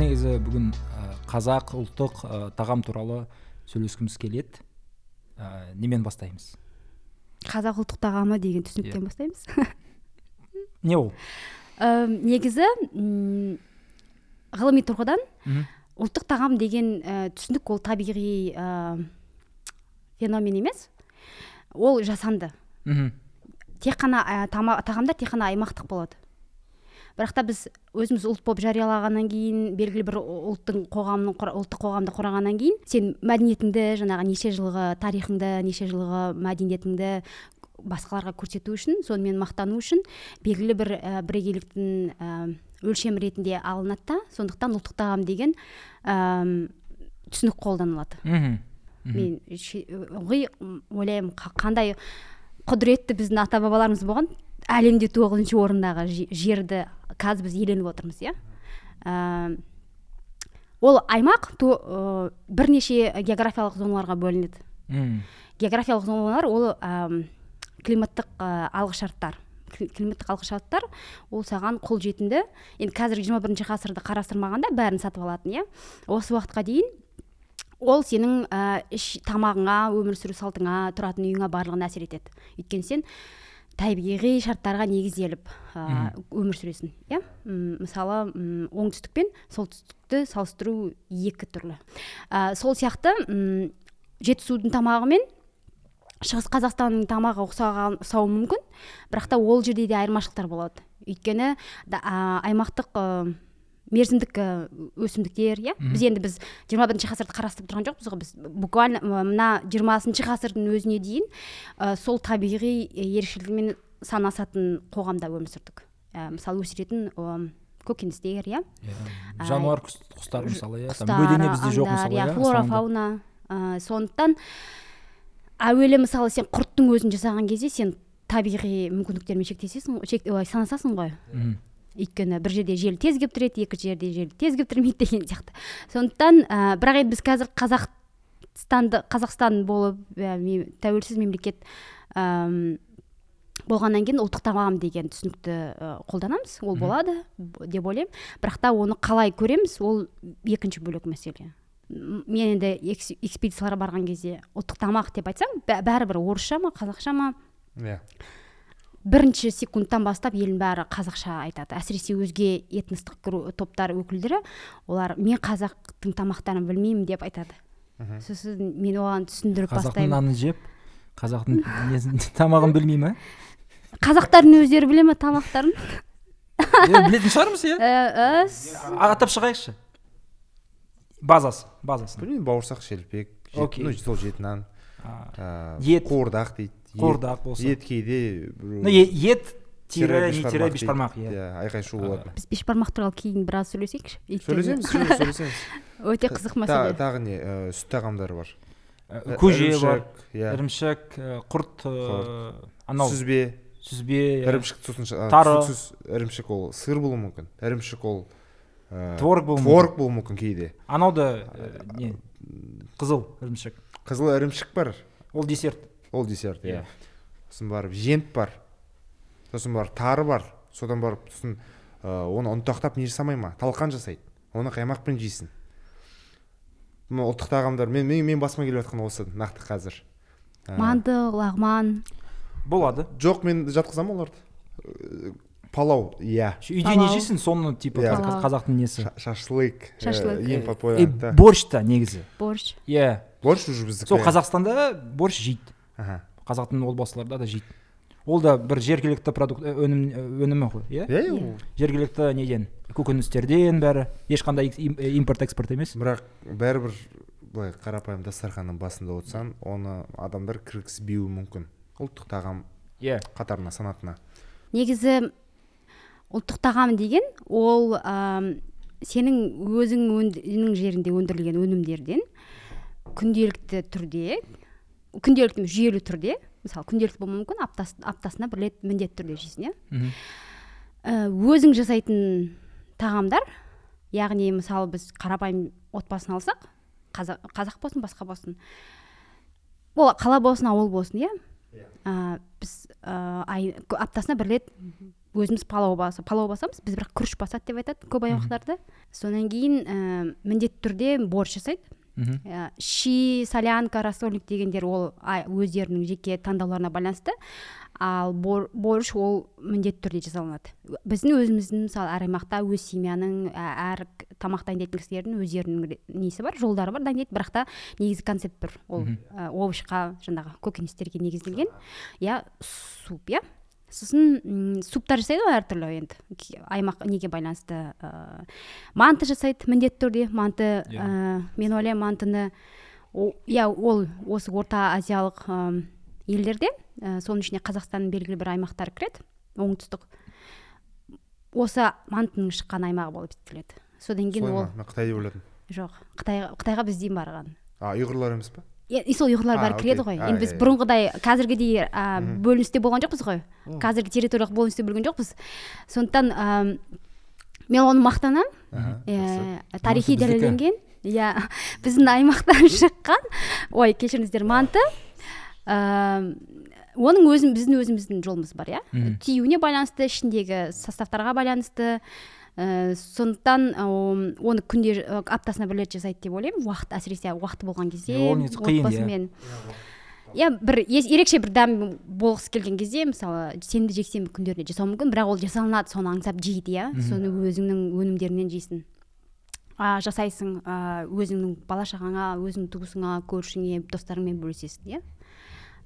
біз негізі бүгін қазақ ұлттық ә, тағам туралы сөйлескіміз келеді. Ә, немен бастаймыз? Қазақ ұлттық тағамы деген түсініктен Иә. бастаймыз. Не ол? Ә, негізі ғылыми тұрғыдан ұлттық тағам деген ә, түсінік ол табиғи ә, феномен емес. Ол жасанды. Мхм. Тек қана ә, тағамдар тек қана аймақтық болады. Бірақ та біз өзіміз ұлт болып жариялағаннан кейін белгілі бір ұлттың қоғамның құра- ұлттық қоғамды құрағаннан кейін сен мәдениетіңді жаңағы неше жылғы тарихыңды неше жылғы мәдениетіңді басқаларға көрсету үшін сонымен мақтану үшін белгілі бір ә, бірегейліктің ә, өлшем ретінде алынады да сондықтан ұлттық тағам деген ә, түсінік қолданылады. Мхм. Мен ылғи ойлаймын қа- қандай құдіретті біздің ата бабаларымыз болған әлемде тоғызыншы орындағы же- жерді қазір біз иеленіп отырмыз иә? Ә, ол аймақ то- ә, бірнеше географиялық зоналарға бөлінеді. Географиялық зоналар ол әм, климаттық ә, алғышарттар. Кли- климаттық алғышарттар ол саған қолжетімді. Енді қазір 21 бірінші ғасырды қарастырмағанда бәрін сатып алатын иә? Осы уақытқа дейін ол сенің ә, іш тамағыңа өмір сүру салтыңа тұратын үйіңе барлығына әсер етеді. Өйткені сен табиғи шарттарға негізделіп ә, өмір сүресің иә? Мысалы оңтүстік пен солтүстікті салыстыру екі түрлі. Ә, сол сияқты м, жетісудың тамағы мен шығыс қазақстанның тамағы ұқсаған ұқсауы мүмкін. Бірақ та ол жерде де айырмашылықтар болады. Өйткені да, а, аймақтық ә, мерзімдік өсімдіктер иә? Біз енді біз 21 бірінші ғасырды қарастырып тұрған жоқпыз ғой біз. Буквально мына жиырмасыншы ғасырдың өзіне дейін ә, сол табиғи ерекшелігімен санасатын қоғамда өмір сүрдік. Ә, мысалы өсіретін көкөністер иә? Иә. жануар құс- құстар мысалы иә? Бөдене бізде жоқ мысалы иә иә? флора фауна ә, сондықтан әуелі мысалы сен құрттың өзін жасаған кезде сен табиғи мүмкіндіктермен шектесесің ой, санасасың ғой. Өйткені бір жерде жел тез келіп тұрады екінші жерде жел тез келіп тұрмайды деген сияқты. Сондықтан ә, бірақ енді біз қазір қазақстанды қазақстан болып ә, тәуелсіз мемлекет әм, болғаннан кейін ұлттық тағам деген түсінікті ә, қолданамыз. Ол болады деп ойлаймын. Бірақ та оны қалай көреміз ол екінші бөлек мәселе. Мен енді экс- экспедицияларға барған кезде ұлттық тамақ деп айтсам бә- бәрібір орысша ма қазақша ма? Иә. Бірінші секундтан бастап елдің бәрі қазақша айтады. Әсіресе өзге этностық топтар өкілдері олар мен қазақтың тамақтарын білмеймін деп айтады. Сосын мен оған түсіндіріп қазақтың бастаймын. нанын жеп қазақтың тамағын білмей ма қазақтардың өздері біле ма тамақтарын? Е, білетін шығармыз иә. Ә, ә, атап шығайықшы. Базасы базасын білмеймін бауырсақ шелпек ну сол жет нан А, ет. қуырдақ дейді. Қуырдақ болса. ет кейде ну ет тире не тире бешбармақ иә иә айқай шу болады біз бешбармақ туралы кейін біраз сөйлесейікші сөйлесеміз сөйле- сөйлесеміз өте қызық мәселе тағы не сүт тағамдары бар көже бар Ірімшік, ірімшік құрт анау сүзбе сүзбе ірімшік сосын ш- а, Тары. сүтсіз ірімшік ол сыр болуы мүмкін ірімшік ол творог болуы мүмкін. творог болуы мүмкін кейде анау да не қызыл ірімшік қызыл ірімшік бар ол десерт ол десерт Иә. иә. Сосын барып жент бар. Сосын барып тары бар. Содан барып сосын ә, оны ұнтақтап не жасамай ма? Талқан жасайды. Оны қаймақпен жейсің. Мына ұлттық тағамдар мен мен, мен басыма келіп жатқан осы нақты қазір. Ә, манты лағман. Болады. Жоқ мен жатқызамын оларды. Палау иә. Үйде не жейсің? Соны типа Иә. қазақтың несі? Ша- шашлык Шашлык. ең и популярный борщ та негізі. Борщ. Иә. Борщ уже біздікі сол қазақстанда борщ жейді. Аха. қазақтың отбасыларда да жейді. Ол да бір жергілікті продукт ә, өнім ә, өнімі ғой иә? Иә. жергілікті неден? Көкөністерден бәрі. Ешқандай им- импорт экспорт емес. Бірақ бәрібір былай қарапайым дастарханның басында отырсаң оны адамдар кіргізбеуі мүмкін. Ұлттық. Тағам иә. қатарына санатына. Негізі ұлттық тағам деген ол ам, сенің өзің жерінде өндірілген өнімдерден күнделікті түрде күнделікті жүйелі түрде мысалы күнделікті болмауы мүмкін аптас, аптасына бір рет міндетті түрде жейсің иә. Ә, өзің жасайтын тағамдар яғни мысалы біз қарапайым отбасын алсақ қазақ, қазақ болсын басқа болсын ол қала болсын ауыл болсын иә? Ә, біз ә, ай, аптасына бір рет өзіміз палау баса палау басамыз біз бірақ күріш басады деп айтады көп аймақтарда. Содан кейін ә, міндетті түрде борщ жасайды. Ә, щи солянка рассольник дегендер ол өздерінің жеке таңдауларына байланысты. Ал бор- борщ ол міндетті түрде жасалынады. Біздің өзіміздің мысалы әр аймақта өз семьяның ә, әр тамақ дайындайтын кісілердің өздерінің несі бар жолдары бар дайындайды бірақ та негізгі концепт бір ол ә, овощқа жаңағы көкөністерге негізделген. Иә суп иә сосын м, суптар жасайды ғой әртүрлі енді. Аймақ неге байланысты ә, манты жасайды міндетті түрде. Манты ә, мен ойлаймын мантыны иә ол осы орта азиялық м, елдерде ә, соның ішіне қазақстанның белгілі бір аймақтары кіреді оңтүстік. Осы мантының шыққан аймағы болып есептеледі содан кейін ол мен қытай деп ойладым. Жоқ қытайға қытайға бізден барған. А ұйғырлар емес па сол ұйғырлар бәрі кіреді ғой. Енді біз бұрынғыдай қазіргідей ә, бөліністе болған жоқпыз ғой. Қазіргі территориялық бөліністе бөлген жоқпыз. Сондықтан ә, мен оны мақтанамын. Тарихи дәлелденген. Иә біздің аймақтан шыққан. Ой кешіріңіздер манты. Ә, оның өзін біздің өзіміздің жолымыз бар иә. Тиюіне байланысты ішіндегі составтарға байланысты ә, сондықтан ә, оны күнде ә, аптасына бір рет жасайды деп ойлаймын. Уақыт әсіресе уақыты болған кезде отбасымен. Иә бір ерекше бір дәм болғысы келген кезде мысалы сенбі жексенбі күндерінде жасау мүмкін бірақ ол жасалынады соны аңсап жейді иә? Соны өзіңнің өнімдерінен жейсің. А, жасайсың а, өзіңнің бала шағаңа өзіңнің туысыңа көршіңе достарыңмен бөлісесің иә?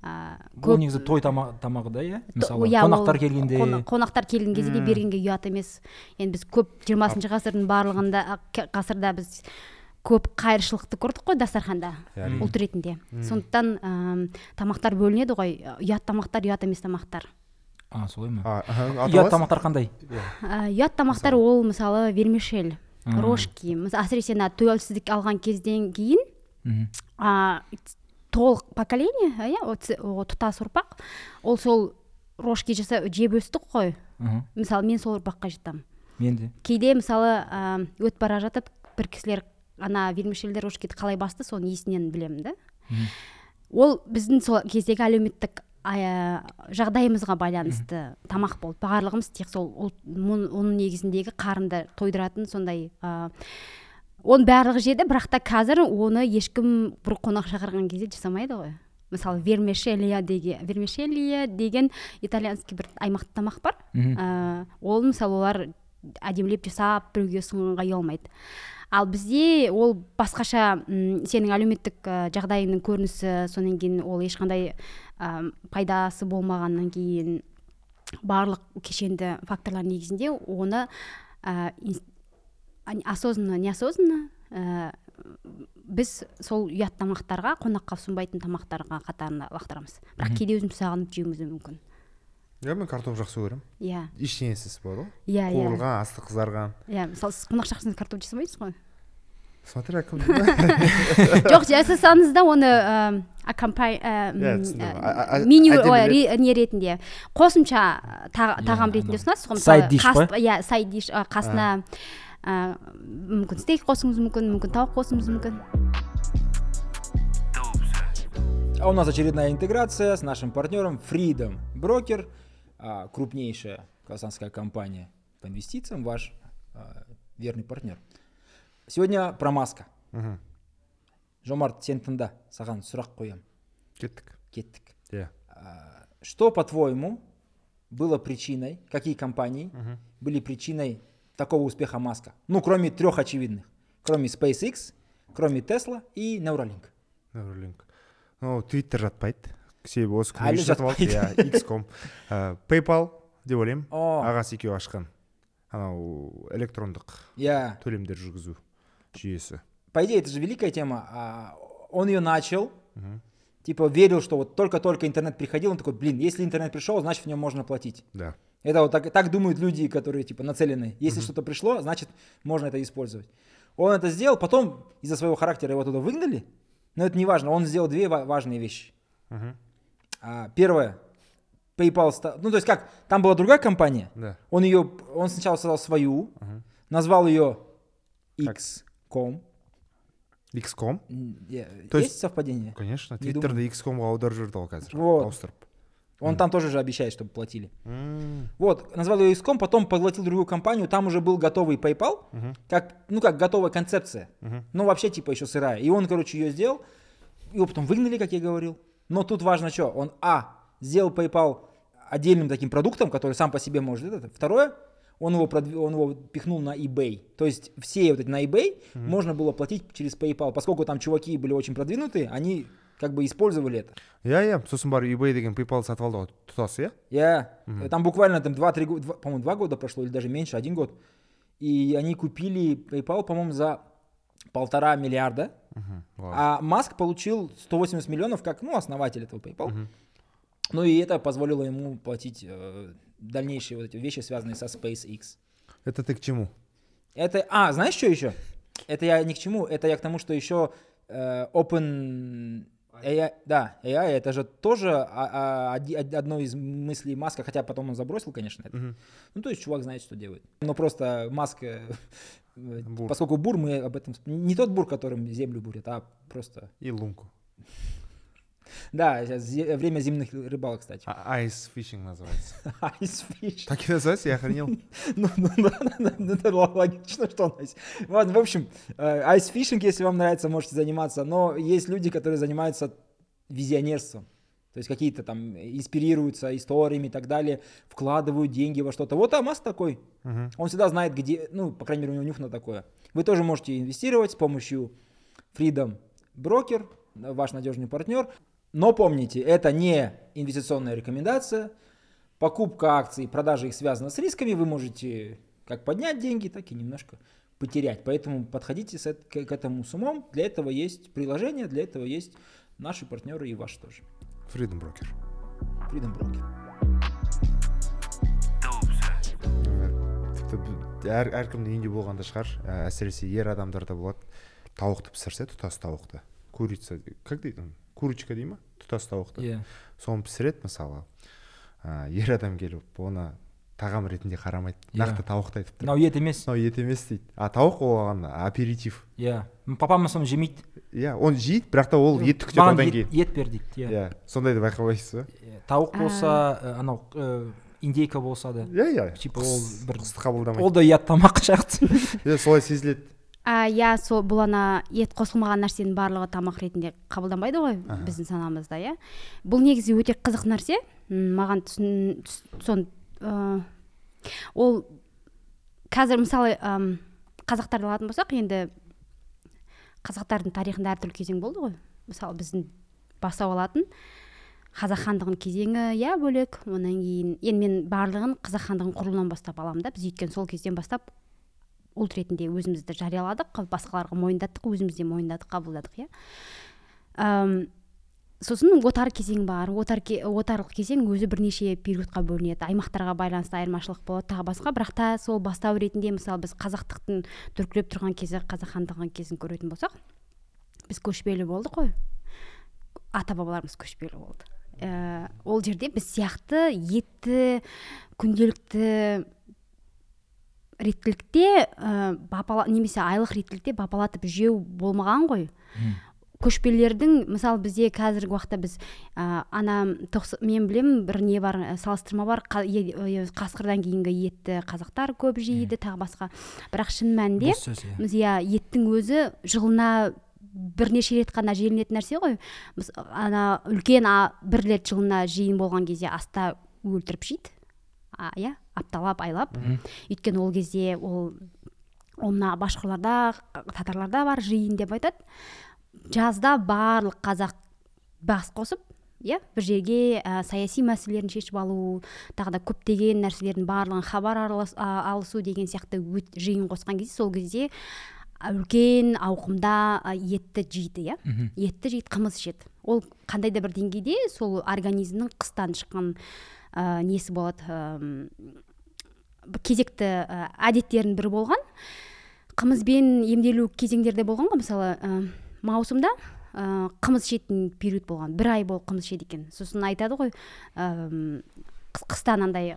А, ол негізі той тама- тамағы да иә? Мысалы иә, қонақтар келгенде қона- қонақтар келген кезде де бергенге ұят емес. Енді біз көп жиырмасыншы ғасырдың барлығында ғасырда біз көп қайыршылықты көрдік қой дастарханда Иә, ұлт ретінде. Сондықтан ам, тамақтар бөлінеді ғой. Ұят тамақтар ұят емес тамақтар. А солай ма? Ұят тамақтар қандай? А, ұят тамақтар ол мысалы вермишель рожки. Әсіресе мына тәуелсіздік алған кезден кейін толық поколение иә тұтас ұрпақ. Ол сол рожки жасап жеп өстік қой. Мысалы мен сол ұрпаққа жатамын мен де. Кейде мысалы өтіп бара жатып бір кісілер ана вермишельді рожкиді қалай басты соны есінен білемін да. Ол біздің сол кездегі әлеуметтік жағдайымызға байланысты тамақ болды. Барлығымыз тек сол ұлт оның негізіндегі қарынды тойдыратын сондай ә, оның барлығы жеді бірақ та қазір оны ешкім бір қонақ шақырған кезде жасамайды ғой. Мысалы вермишелия деген вермишелия деген итальянский бір аймақтық тамақ бар. Ә, ол мысалы олар әдемілеп жасап біреуге ұсынғанға ұялмайды. Ал бізде ол басқаша сенің әлеуметтік ә, жағдайыңның көрінісі содан кейін ол ешқандай ә, пайдасы болмағаннан кейін барлық кешенді факторлар негізінде оны ә, осознанно неосознанно ә, біз сол ұят тамақтарға қонаққа ұсынбайтын тамақтарға қатарына лақтырамыз. Бірақ кейде өзіміз сағынып жеуіміз де мүмкін. Иә мен картоп жақсы көремін. Иә. Ештеңесіз болады ғой. Иә иә. Қуырылған асты қызарған. Иә мысалы сіз қонақ шақырсаңыз картоп жасамайсыз ғой. Смотря кім жоқ жасасаңыз да оны ә, м, Иә, меню не ретінде. Қосымша Иә, тағам ретінде ұсынасыз ғой. Dish қой? иә сайд диш қасына мүмкін стейк қосуыңыз мүмкін мүмкін тауық қосуыңыз мүмкін А у нас очередная интеграция с нашим партнером Freedom Broker, а, крупнейшая казахстанская компания по инвестициям, ваш а, верный партнер. Сегодня про маска. Мгм. Жомарт сен тыңда саған сұрақ қоямын кеттік кеттік иә А, что по-твоему было причиной какие компании Мгм. были причиной такого успеха маска ну кроме трех очевидных кроме SpaceX кроме Tesla и Neuralink Neuralink. ну твиттер жатпайды себебі осы күні Әлі жатып алды жатпайды. иә xcom Ә, paypal деп ойлаймын О. ағасы екеуі ашқан анау электрондық я төлемдер жүргізу жүйесі по идее это же великая тема а, он ее начал типа верил что вот только-только интернет приходил он такой блин если интернет пришел значит в нем можно платить да Это вот так, так думают люди, которые типа нацелены. Если что-то пришло, значит можно это использовать. Он это сделал, потом из-за своего характера его туда выгнали. Но это не важно. Он сделал две ва- важные вещи. Мгм. А, первое, PayPal стал, ну то есть как, там была другая компания. да Он ее, он сначала создал свою, Мгм. назвал ее Так. X.com. xcom М, е- То Есть есть- совпадение? конечно Не твиттерді xcomға аударып жүрді ол қазір Вот. Он там тоже же обещает, чтобы платили. М, Вот, назвал ее иском, потом поглотил другую компанию, там уже был готовый PayPal, мгм, как, ну как готовая концепция. мгм. Ну вообще типа еще сырая. И он, короче, ее сделал, его потом выгнали, как я говорил. Но тут важно что, он, а, сделал PayPal отдельным таким продуктом, который сам по себе может это. Второе, он его, продви- он его пихнул на eBay. То есть все вот эти на eBay можно было платить через PayPal. Поскольку там чуваки были очень продвинутые, они как бы использовали это. иә иә сосын барып ebay деген paypal сатып алды ғой тұтас иә Я, э, там буквально там 2-3 года, по-моему, 2 года прошло или даже меньше, один год. И они купили PayPal, по-моему, за полтора миллиарда. Вау. А Маск получил 180 миллионов как, ну, основатель этого PayPal. Мгм. Ну и это позволило ему платить э, дальнейшие вот эти вещи, связанные со SpaceX. это ты к чему Это, а, знаешь, что еще? Это я не к чему, это я к тому, что еще э, Open AI, да, AI, это же тоже а- а, одно из мыслей Маска, хотя потом он забросил, конечно, это. Мгм. Ну, то есть чувак знает, что делает. Но просто Маск, э, Бур. поскольку бур, мы об этом... Не тот бур, которым землю бурят, а просто... и лунку Да, сейчас время зимних рыбалок, кстати. А- ice fishing называется Ice fish. так и называется я охренел Ну, ну, да, да, ну, это логично, что он ice. Ладно, в общем, э, айсфишинг, если вам нравится, можете заниматься, но есть люди, которые занимаются визионерством. То есть какие-то там инспирируются историями и так далее, вкладывают деньги во что-то. Вот Амаз такой. Он всегда знает, где, ну, по крайней мере, у него нюх на такое. Вы тоже можете инвестировать с помощью Freedom Broker, ваш надежный партнер. Но помните, это не инвестиционная рекомендация. Покупка акций, продажа их связана с рисками. Вы можете как поднять деньги, так и немножко потерять. Поэтому подходите с эт- к, к этому с умом. Для этого есть приложение, для этого есть наши партнеры и ваши тоже. freedom broker Freedom Broker. тіпті б- әр әркімнің үйінде болған да шығар ә, әсіресе ер адамдарда болады тауықты пісірсе тұтас тауықты курица как дейді оны? курочка дей ма? Тұтас тауықты. Соны пісіреді мысалы. Ә, ер адам келіп оны тағам ретінде қарамайды Иә. нақты тауықтай айтып тұр. Мынау ет емес. Мынау ет емес дейді. А тауық оған аперитив. Иә. Папам соны жемейді. Иә оны жейді бірақ та ол етті күтеді одан кейін. ет бер дейді иә. Иә сондайды байқамайсыз ба? Иә, тауық болса ә, анау ә, индейка болса да. Иә иә. Типа ол бір- қабылдамайды. ол да ұят тамақ сияқты иә солай сезіледі. Иә сол бұл ана ет қосылмаған нәрсенің барлығы тамақ ретінде қабылданбайды ғой біздің санамызда иә. Бұл негізі өте қызық нәрсе. Маған түсін түс- сон ә, ол қазір мысалы ам, қазақтарды алатын болсақ енді қазақтардың тарихында әртүрлі кезең болды ғой. Мысалы біздің бастау алатын қазақ хандығының кезеңі иә бөлек. Одан кейін енді мен барлығын қазақ хандығының құрылуынан бастап аламын да. Біз өйткені сол кезден бастап ұлт ретінде өзімізді жарияладық басқаларға мойындаттық өзіміз де мойындадық қабылдадық иә. Сосын отар кезең бар отар ке- отарлық кезең өзі бірнеше периодқа бөлінеді. Аймақтарға байланысты айырмашылық болады тағы басқа. Бірақ та сол бастау ретінде мысалы біз қазақтықтың дүркіреп тұрған кезі қазақ хандығының кезін көретін болсақ біз көшпелі болдық қой. Ата бабаларымыз көшпелі болды. Ә, ол жерде біз сияқты етті күнделікті реттілікте ә, бапала немесе айлық реттілікте бапалатып жеу болмаған ғой. Көшпелілердің мысалы бізде қазіргі уақытта біз ә, ана тоқс- мен білемін бір не бар ә, салыстырма бар қа- е- е- қасқырдан кейінгі етті қазақтар көп жейді тағы басқа. Бірақ шын мәнінде иә. біз иә еттің өзі жылына бірнеше рет қана желінетін нәрсе ғой. Біз ана үлкен а, бір рет жылына жиын болған кезде аста өлтіріп жейді. Иә. Апталап айлап. Өйткені ол кезде ол ол мына башқұрларда татарларда бар жиын деп айтады. Жазда барлық қазақ бас қосып иә бір жерге ә, саяси мәселелерін шешіп алу тағы да көптеген нәрселердің барлығын хабар аралас- а, алысу деген сияқты өт- жиын қосқан кезде сол кезде үлкен ауқымда етті жейді иә. Етті жейді қымыз ішеді. Ол қандай да бір деңгейде сол организмнің қыстан шыққан ә, несі болады бір кезекті ә, әдеттерінің бірі болған. Қымызбен емделу кезеңдерде болған ғой мысалы ә, маусымда ә, қымыз ішетін период болған. Бір ай болып қымыз ішеді екен. Сосын айтады ғой қыс- қыста андай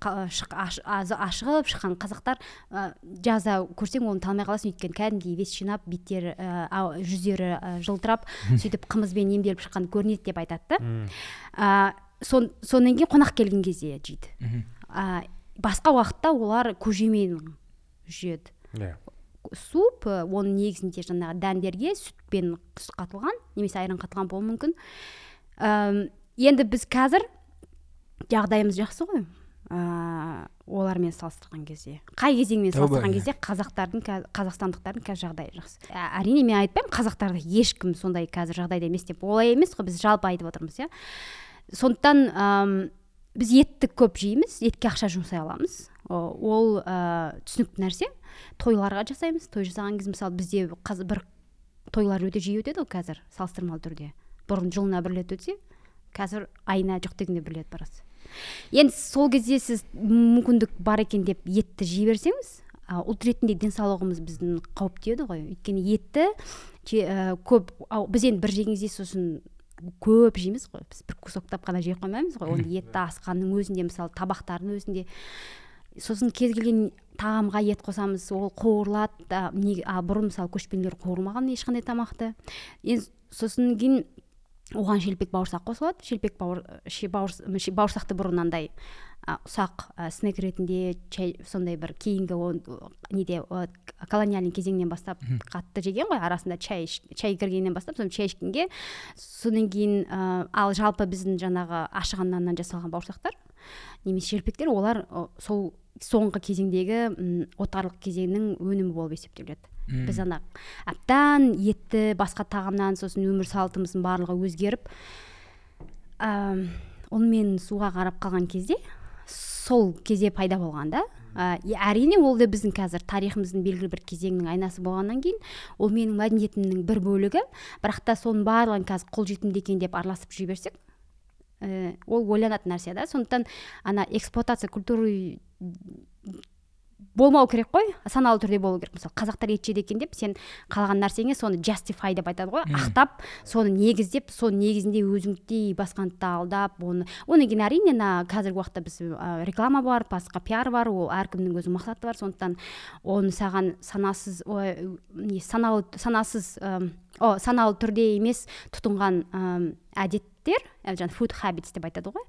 қа- шық- аш- аз- ашығып шыққан қазақтар ә, жазда көрсең оны танымай қаласың өйткені кәдімгідей вес жинап беттері ә, жүздері ә, жылтырап сөйтіп қымызбен емделіп шыққан көрінеді деп айтады да. Ә, сон, сонан кейін қонақ келген кезде жейді. А, басқа уақытта олар көжемен жейді иә. Суп э, оның негізінде жаңағы дәндерге сүтпен қатылған немесе айран қатылған болуы мүмкін. Әм, енді біз қазір жағдайымыз жақсы ғой. Ә, олармен салыстырған кезде. Қай кезеңмен салыстырған иә. кезде қазақтардың қазақстандықтардың қазір жағдайы жақсы. Ә, әрине мен айтпаймын қазақтарда ешкім сондай қазір жағдайда емес деп олай емес қой біз жалпы айтып отырмыз иә. Сондықтан ам, біз етті көп жейміз етке ақша жұмсай аламыз. Ол ә, түсінікті нәрсе. Тойларға жасаймыз. Той жасаған кезде мысалы бізде қазір бір тойлар өте жиі өтеді ғой қазір салыстырмалы түрде. Бұрын жылына бір рет өтсе қазір айына жоқ дегенде бір рет барасыз енді сол кезде сіз мүмкіндік бар екен деп етті жей берсеңіз ұлт ретінде денсаулығымыз біздің қауіпте еді ғой. Өйткені етті ә, көп ау, біз енді бір жеген сосын көп жейміз ғой. Біз бір кусоктап қана жей қоймаймыз ғой. Оны етті асқанның өзінде мысалы табақтардың өзінде. Сосын кез келген тағамға ет қосамыз ол қуырылады да, не- а бұрын мысалы көшпенділер қуырмаған ешқандай тамақты. Енді сосын кейін оған шелпек бауырсақ қосылады. Шелпек бауыр ше- бауырс- ше- бауырсақты бұрын андай ұсақ снек ретінде чай сондай бір кейінгі он- неде о, колониальный кезеңнен бастап қатты жеген ғой. Арасында чай чай кіргеннен бастап соны чай ішкенге содан кейін ә, ал жалпы біздің жаңағы ашыған наннан жасалған бауырсақтар немесе шелпектер олар сол соңғы кезеңдегі отарлық кезеңнің өнімі болып есептеледі. Біз ана әбден етті басқа тағамнан сосын өмір салтымыздың барлығы өзгеріп ә, онымен суға қарап қалған кезде сол кезде пайда болған да. Ә, әрине ол да біздің қазір тарихымыздың белгілі бір кезеңінің айнасы болғаннан кейін ол менің мәдениетімнің бір бөлігі. Бірақ та соның барлығын қазір қолжетімді екен деп араласып жүре берсек ә, ол ойланатын нәрсе да. Сондықтан ана эксплуатация культуры болмау керек қой саналы түрде болу керек. Мысалы қазақтар ет жеді екен деп сен қалаған нәрсеңе соны justify деп айтады ғой. Ақтап соны негіздеп соның негізінде өзіңдей басқаны алдап оны одан кейін әрине мына қазіргі уақытта біз ә, реклама бар басқа пиар бар ол әркімнің өзінің мақсаты бар. Сондықтан оны саған санасыз ой, не саналы санасыз о саналы түрде емес тұтынған ым, әдеттер ә, жаңағы food habits деп айтады ғой.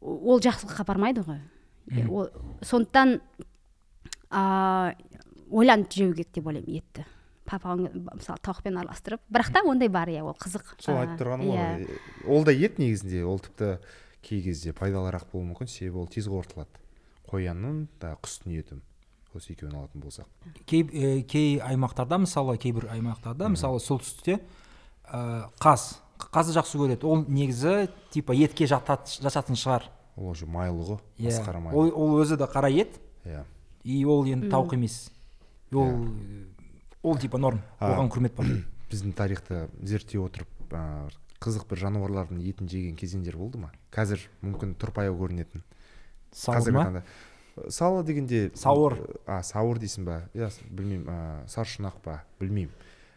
Ол жақсылыққа апармайды ғой. Ол сондықтан ойланып жеу керек деп ойлаймын етті. Папаң мысалы тауықпен араластырып бірақ та ондай бар иә ол қызық. Сол айтып тұрғаным иә. ғой ол да ет негізінде ол тіпті кей кезде пайдалырақ болуы мүмкін себебі ол тез қорытылады. Қоянның да құстың еті осы екеуін алатын болсақ. Кей э, кей аймақтарда мысалы кейбір аймақтарда мысалы солтүстікте ә, қаз қазды жақсы көреді. Ол негізі типа етке жатат- жататын шығар. Ол уже майлы ғой иә. масқара майлы. Ол, ол өзі де қара ет. Иә. И ол енді тауық емес. Ол ол типа норм. А. оған құрмет бар. біздің тарихты зерттей отырып ә, қызық бір жануарлардың етін жеген кезеңдер болды ма? Қазір мүмкін тұрпайы көрінетін. Сауыр қазіргі ма? таңда. Салы дегенде Сауыр. а сауыр дейсің ба? Иә білмеймін ә, саршұнақ па? Білмеймін.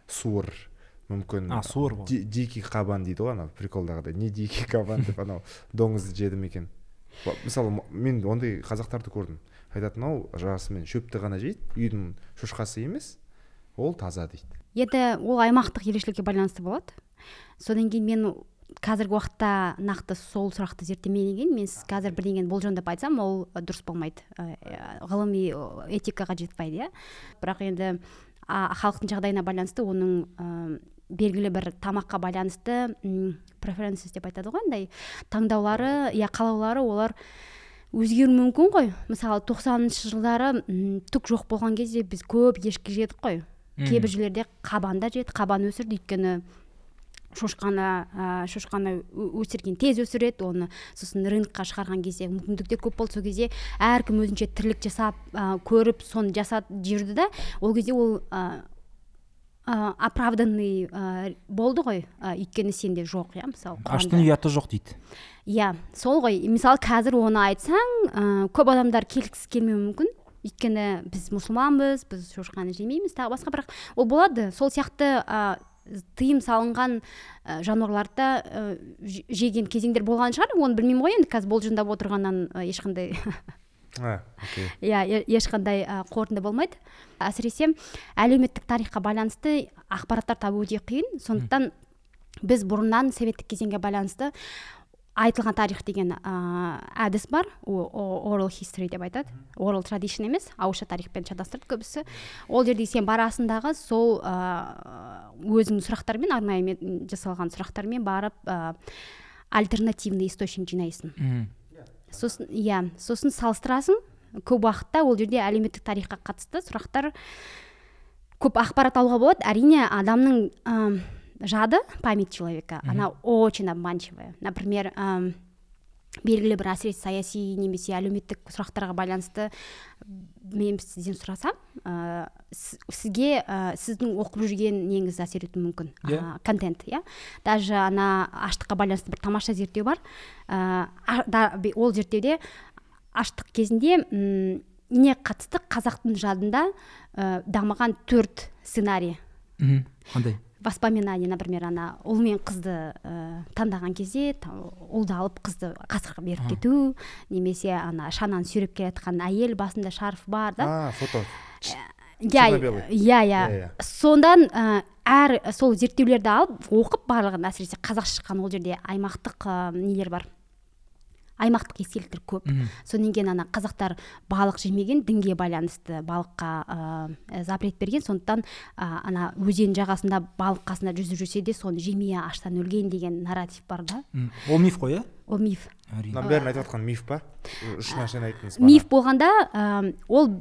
Суыр. Мүмкін А, суыр ди- дикий қабан дейді ғой анау приколдағыдай. Не дикий кабан деп анау доңызды жеді ме екен? Мысалы мен ондай қазақтарды көрдім. Айтатын ау расымен шөпті ғана жейді үйдің шошқасы емес ол таза дейді. Енді ол аймақтық ерекшелікке байланысты болады. Содан кейін мен қазіргі уақытта нақты сол сұрақты зерттемеден кейін мен сіз қазір бірдеңені болжамдап айтсам ол дұрыс болмайды. Ғылыми этикаға жетпейді иә. Бірақ енді халықтың жағдайына байланысты оның белгілі бір тамаққа байланысты преференсис деп айтады ғой андай таңдаулары иә қалаулары олар өзгеруі мүмкін ғой. Мысалы тоқсаныншы жылдары түк жоқ болған кезде біз көп ешкі жедік қой. Кейбір жерлерде қабан да жеді қабан өсірді. Өйткені шошқаны ә, шошқаны өсірген тез өсіреді. Оны сосын рынокқа шығарған кезде мүмкіндіктер көп болды. Сол кезде әркім өзінше тірлік жасап ә, көріп соны жасап жүрді да ол кезде ол ә, ә, оправданный ә, болды ғой. Ә, өйткені сенде жоқ иә мысалы аштың ұяты жоқ дейді. Иә сол ғой. Мысалы қазір оны айтсаң ә, көп адамдар келгісі келмеуі мүмкін. Өйткені біз мұсылманбыз біз шошқаны жемейміз тағы басқа. Бірақ ол болады. Сол сияқты ә, тыйым салынған ә, жануарларды ә, жеген кезеңдер болған шығар. Оны білмеймін ғой енді. Қазір болжамдап отырғаннан ә, ешқандай иә ешқандай қорытынды болмайды. Әсіресе әлеуметтік тарихқа байланысты ақпараттар табу өте қиын. Сондықтан біз бұрыннан советтік кезеңге байланысты айтылған тарих деген ә, әдіс бар. Oral history деп айтады. Oral tradition емес ауызша тарихпен шатастырады көбісі. Ол жерде сен барасың дағы сол ә, өзіңнің сұрақтармен арнайы жасалған сұрақтармен барып ә, альтернативный источник жинайсың. Сосын иә сосын салыстырасың. Көп уақытта ол жерде әлеуметтік тарихқа қатысты сұрақтар көп ақпарат алуға болады. Әрине адамның ам, жады память человека. Она очень обманчивая. Например ам, белгілі бір әсіресе саяси немесе әлеуметтік сұрақтарға байланысты мен сізден сұрасам ә, сізге ә, сіздің оқып жүрген неңіз әсер етуі мүмкін Иә. ә, контент иә даже ана аштыққа байланысты бір тамаша зерттеу бар ә, да- ол зерттеуде аштық кезінде м, не қатысты қазақтың жадында ә, дамыған төрт сценарий Мгм. қандай воспоминание например ана ұл мен қызды ә, таңдаған кезде ұлды алып қызды қасқырға беріп кету немесе ана шананы сүйреп келе жатқан әйел басында шарф бар да. А фото. Иә иә иә сондан ә, әр сол зерттеулерді алып оқып барлығын әсіресе қазақша шыққан ол жерде аймақтық ә, нелер бар. Аймақтық естеліктер көп. Содан кейін ана қазақтар балық жемеген дінге байланысты балыққа ә, запрет берген. Сондықтан ә, ана өзен жағасында балық қасында жүзіп жүрсе де соны жемей аштан өлген деген нарратив бар да. Ол миф қой иә? Ол миф. Әрине. Мына бәрін айтып жатқан миф па? Үш нәрсені айттыңыз миф болғанда ә, ол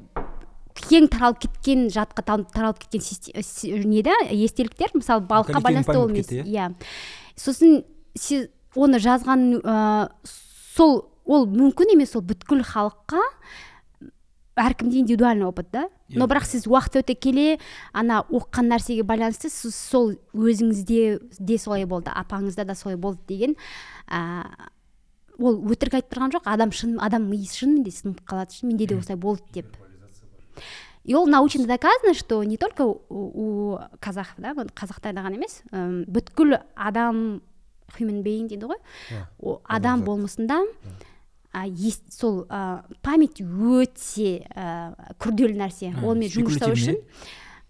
кең таралып кеткен жатқа таралып кеткен с- не да естеліктер? Мысалы балыққа байланысты ол емес кетті, иә. Сосын сіз оны жазған ә, сол ол мүмкін емес ол бүткіл халыққа әркімде индивидуальный опыт да. Но бірақ сіз уақыт өте келе ана оқыған нәрсеге байланысты сіз сол өзіңізде де солай болды апаңызда да солай болды деген ә, ол өтірік айтып тұрған жоқ. Адам шын адам миысы шынымен де сынып қалады шын менде де осылай болды деп. И ол научно доказано что не только у, у казахов да қазақтарда ғана емес бүткіл адам human being дейді ғой. Иә, о, адам болмысында а, ес- сол ә, память өте ә, күрделі нәрсе. А, онымен жұмыс жасау үшін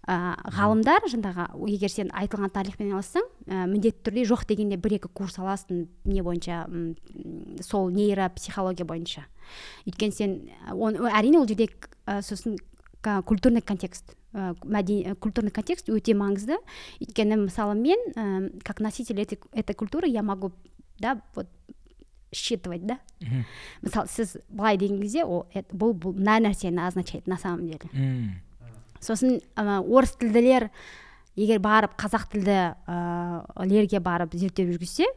ә, ғалымдар жаңағы егер сен айтылған тарихпен айналыссаң ә, міндетті түрде жоқ дегенде бір екі курс аласың не бойынша м, сол нейропсихология бойынша. Өйткені сен ә, он, әрине ол жерде ә, сосын культурный контекст ә, мәдени культурный контекст өте маңызды өйткені мысалы мен ә, как носитель этой, этой культуры я могу да вот считывать да. Мгм. мысалы сіз былай деген кезде ол бұл бұл мына нәрсені означает на самом деле. Мм. сосын ана орыс тілділер егер барып қазақ тілді ә, лерге барып зерттеу жүргізсе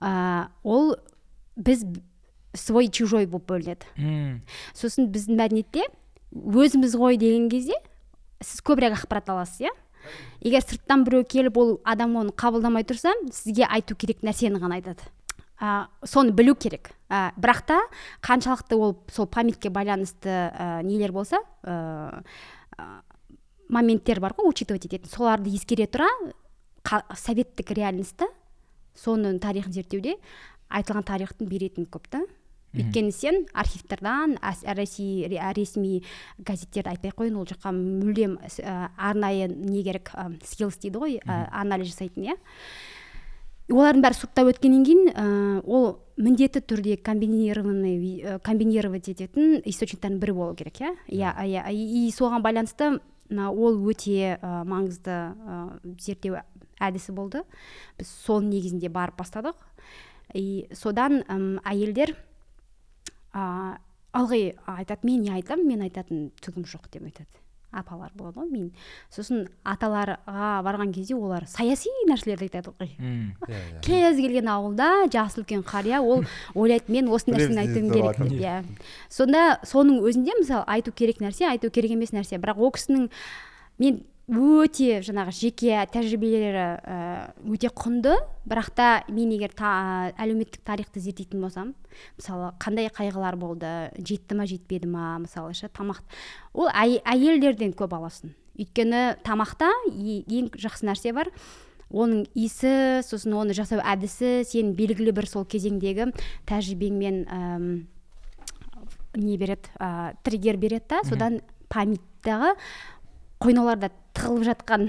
ә, ол біз свой чужой болып бөлінеді. Сосын біздің мәдениетте өзіміз ғой деген кезде сіз көбірек ақпарат аласыз иә? Егер сырттан біреу келіп ол адам оны қабылдамай тұрса сізге айту керек нәрсені ғана айтады. А, соны білу керек. А, бірақ та қаншалықты ол сол памятке байланысты ә, нелер болса ә, ә, моменттер бар ғой учитывать ететін. Соларды ескере тұра советтік реальностьта соның тарихын зерттеуде айтылған тарихтың беретіні көп та. Өйткені сен архивтердан әс- ресей ре- ресми газеттерді айтпай ақ қояйын ол жаққа мүлдем ә, арнайы не керек скиллс дейді ғой ә, анализ жасайтын иә. Олардың бәрі соттап өткеннен кейін ә, ол міндетті түрде комбинированный ә, комбинировать ететін источниктардың бірі болу керек иә. Иә иә и соған байланысты ол өте ә, маңызды ә, зерттеу әдісі болды. Біз сол негізінде барып бастадық. И содан әйелдер ә, ылғи айтады мен не айтамын мен айтатын түгім жоқ деп айтады. Апалар болады ғой мен. Сосын аталарға барған кезде олар саяси нәрселерді айтады ғой. Иә иә. Кез келген ауылда жасы үлкен қария ол ойлайды мен осы нәрсені айтуым керек деп иә. Сонда соның өзінде мысалы айту керек нәрсе айту керек емес нәрсе. Бірақ ол кісінің мен өте жаңағы жеке тәжірибелері ә, өте құнды. Бірақ та мен егер та, әлеуметтік тарихты зерттейтін болсам мысалы қандай қайғылар болды жетті ма жетпеді ма мысалы ше тамақ ол әй- әйелдерден көп аласың. Өйткені тамақта ең жақсы нәрсе бар оның иісі сосын оны жасау әдісі сен белгілі бір сол кезеңдегі тәжірибеңмен әм, не береді ә, триггер береді да содан памяттағы қойнауларда тығылып жатқан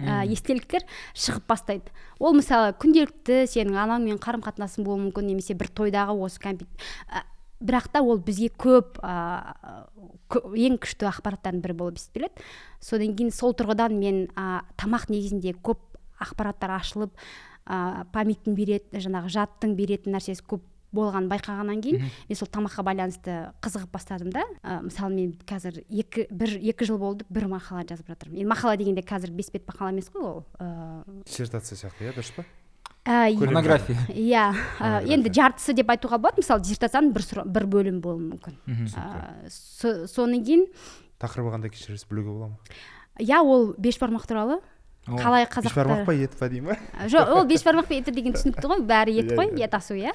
ә, естеліктер шығып бастайды. Ол мысалы күнделікті сенің анаңмен қарым қатынасың болуы мүмкін немесе бір тойдағы осы компьютер бірақ та ол бізге көп ә, ең күшті ақпараттардың бірі болып есептеледі содан кейін сол тұрғыдан мен ә, тамақ негізінде көп ақпараттар ашылып ә, памяттің беретін жаңағы жадтың беретін нәрсесі көп болғанын байқағаннан кейін мен сол тамаққа байланысты қызығып бастадым да. Ә, мысалы мен қазір екі бір екі жыл болды бір мақала жазып жатырмын. Енді мақала дегенде қазір бес бет мақала емес қой ол ыыы диссертация сияқты иә дұрыс па? Ә, монография. Иә ә, енді жартысы деп айтуға болады. Мысалы диссертацияның бір, бір бөлім болуы мүмкін. Ә, со- содан кейін тақырыбы қандай кешірерсіз білуге бола ма? Иә ол бешбармақ туралы. Қалай бешбармақ қазақтар па ет па дей ма жоқ ол бешбармақ пен ет деген түсінікті ғой. Бәрі ет Иә, қой иә. ет асу иә.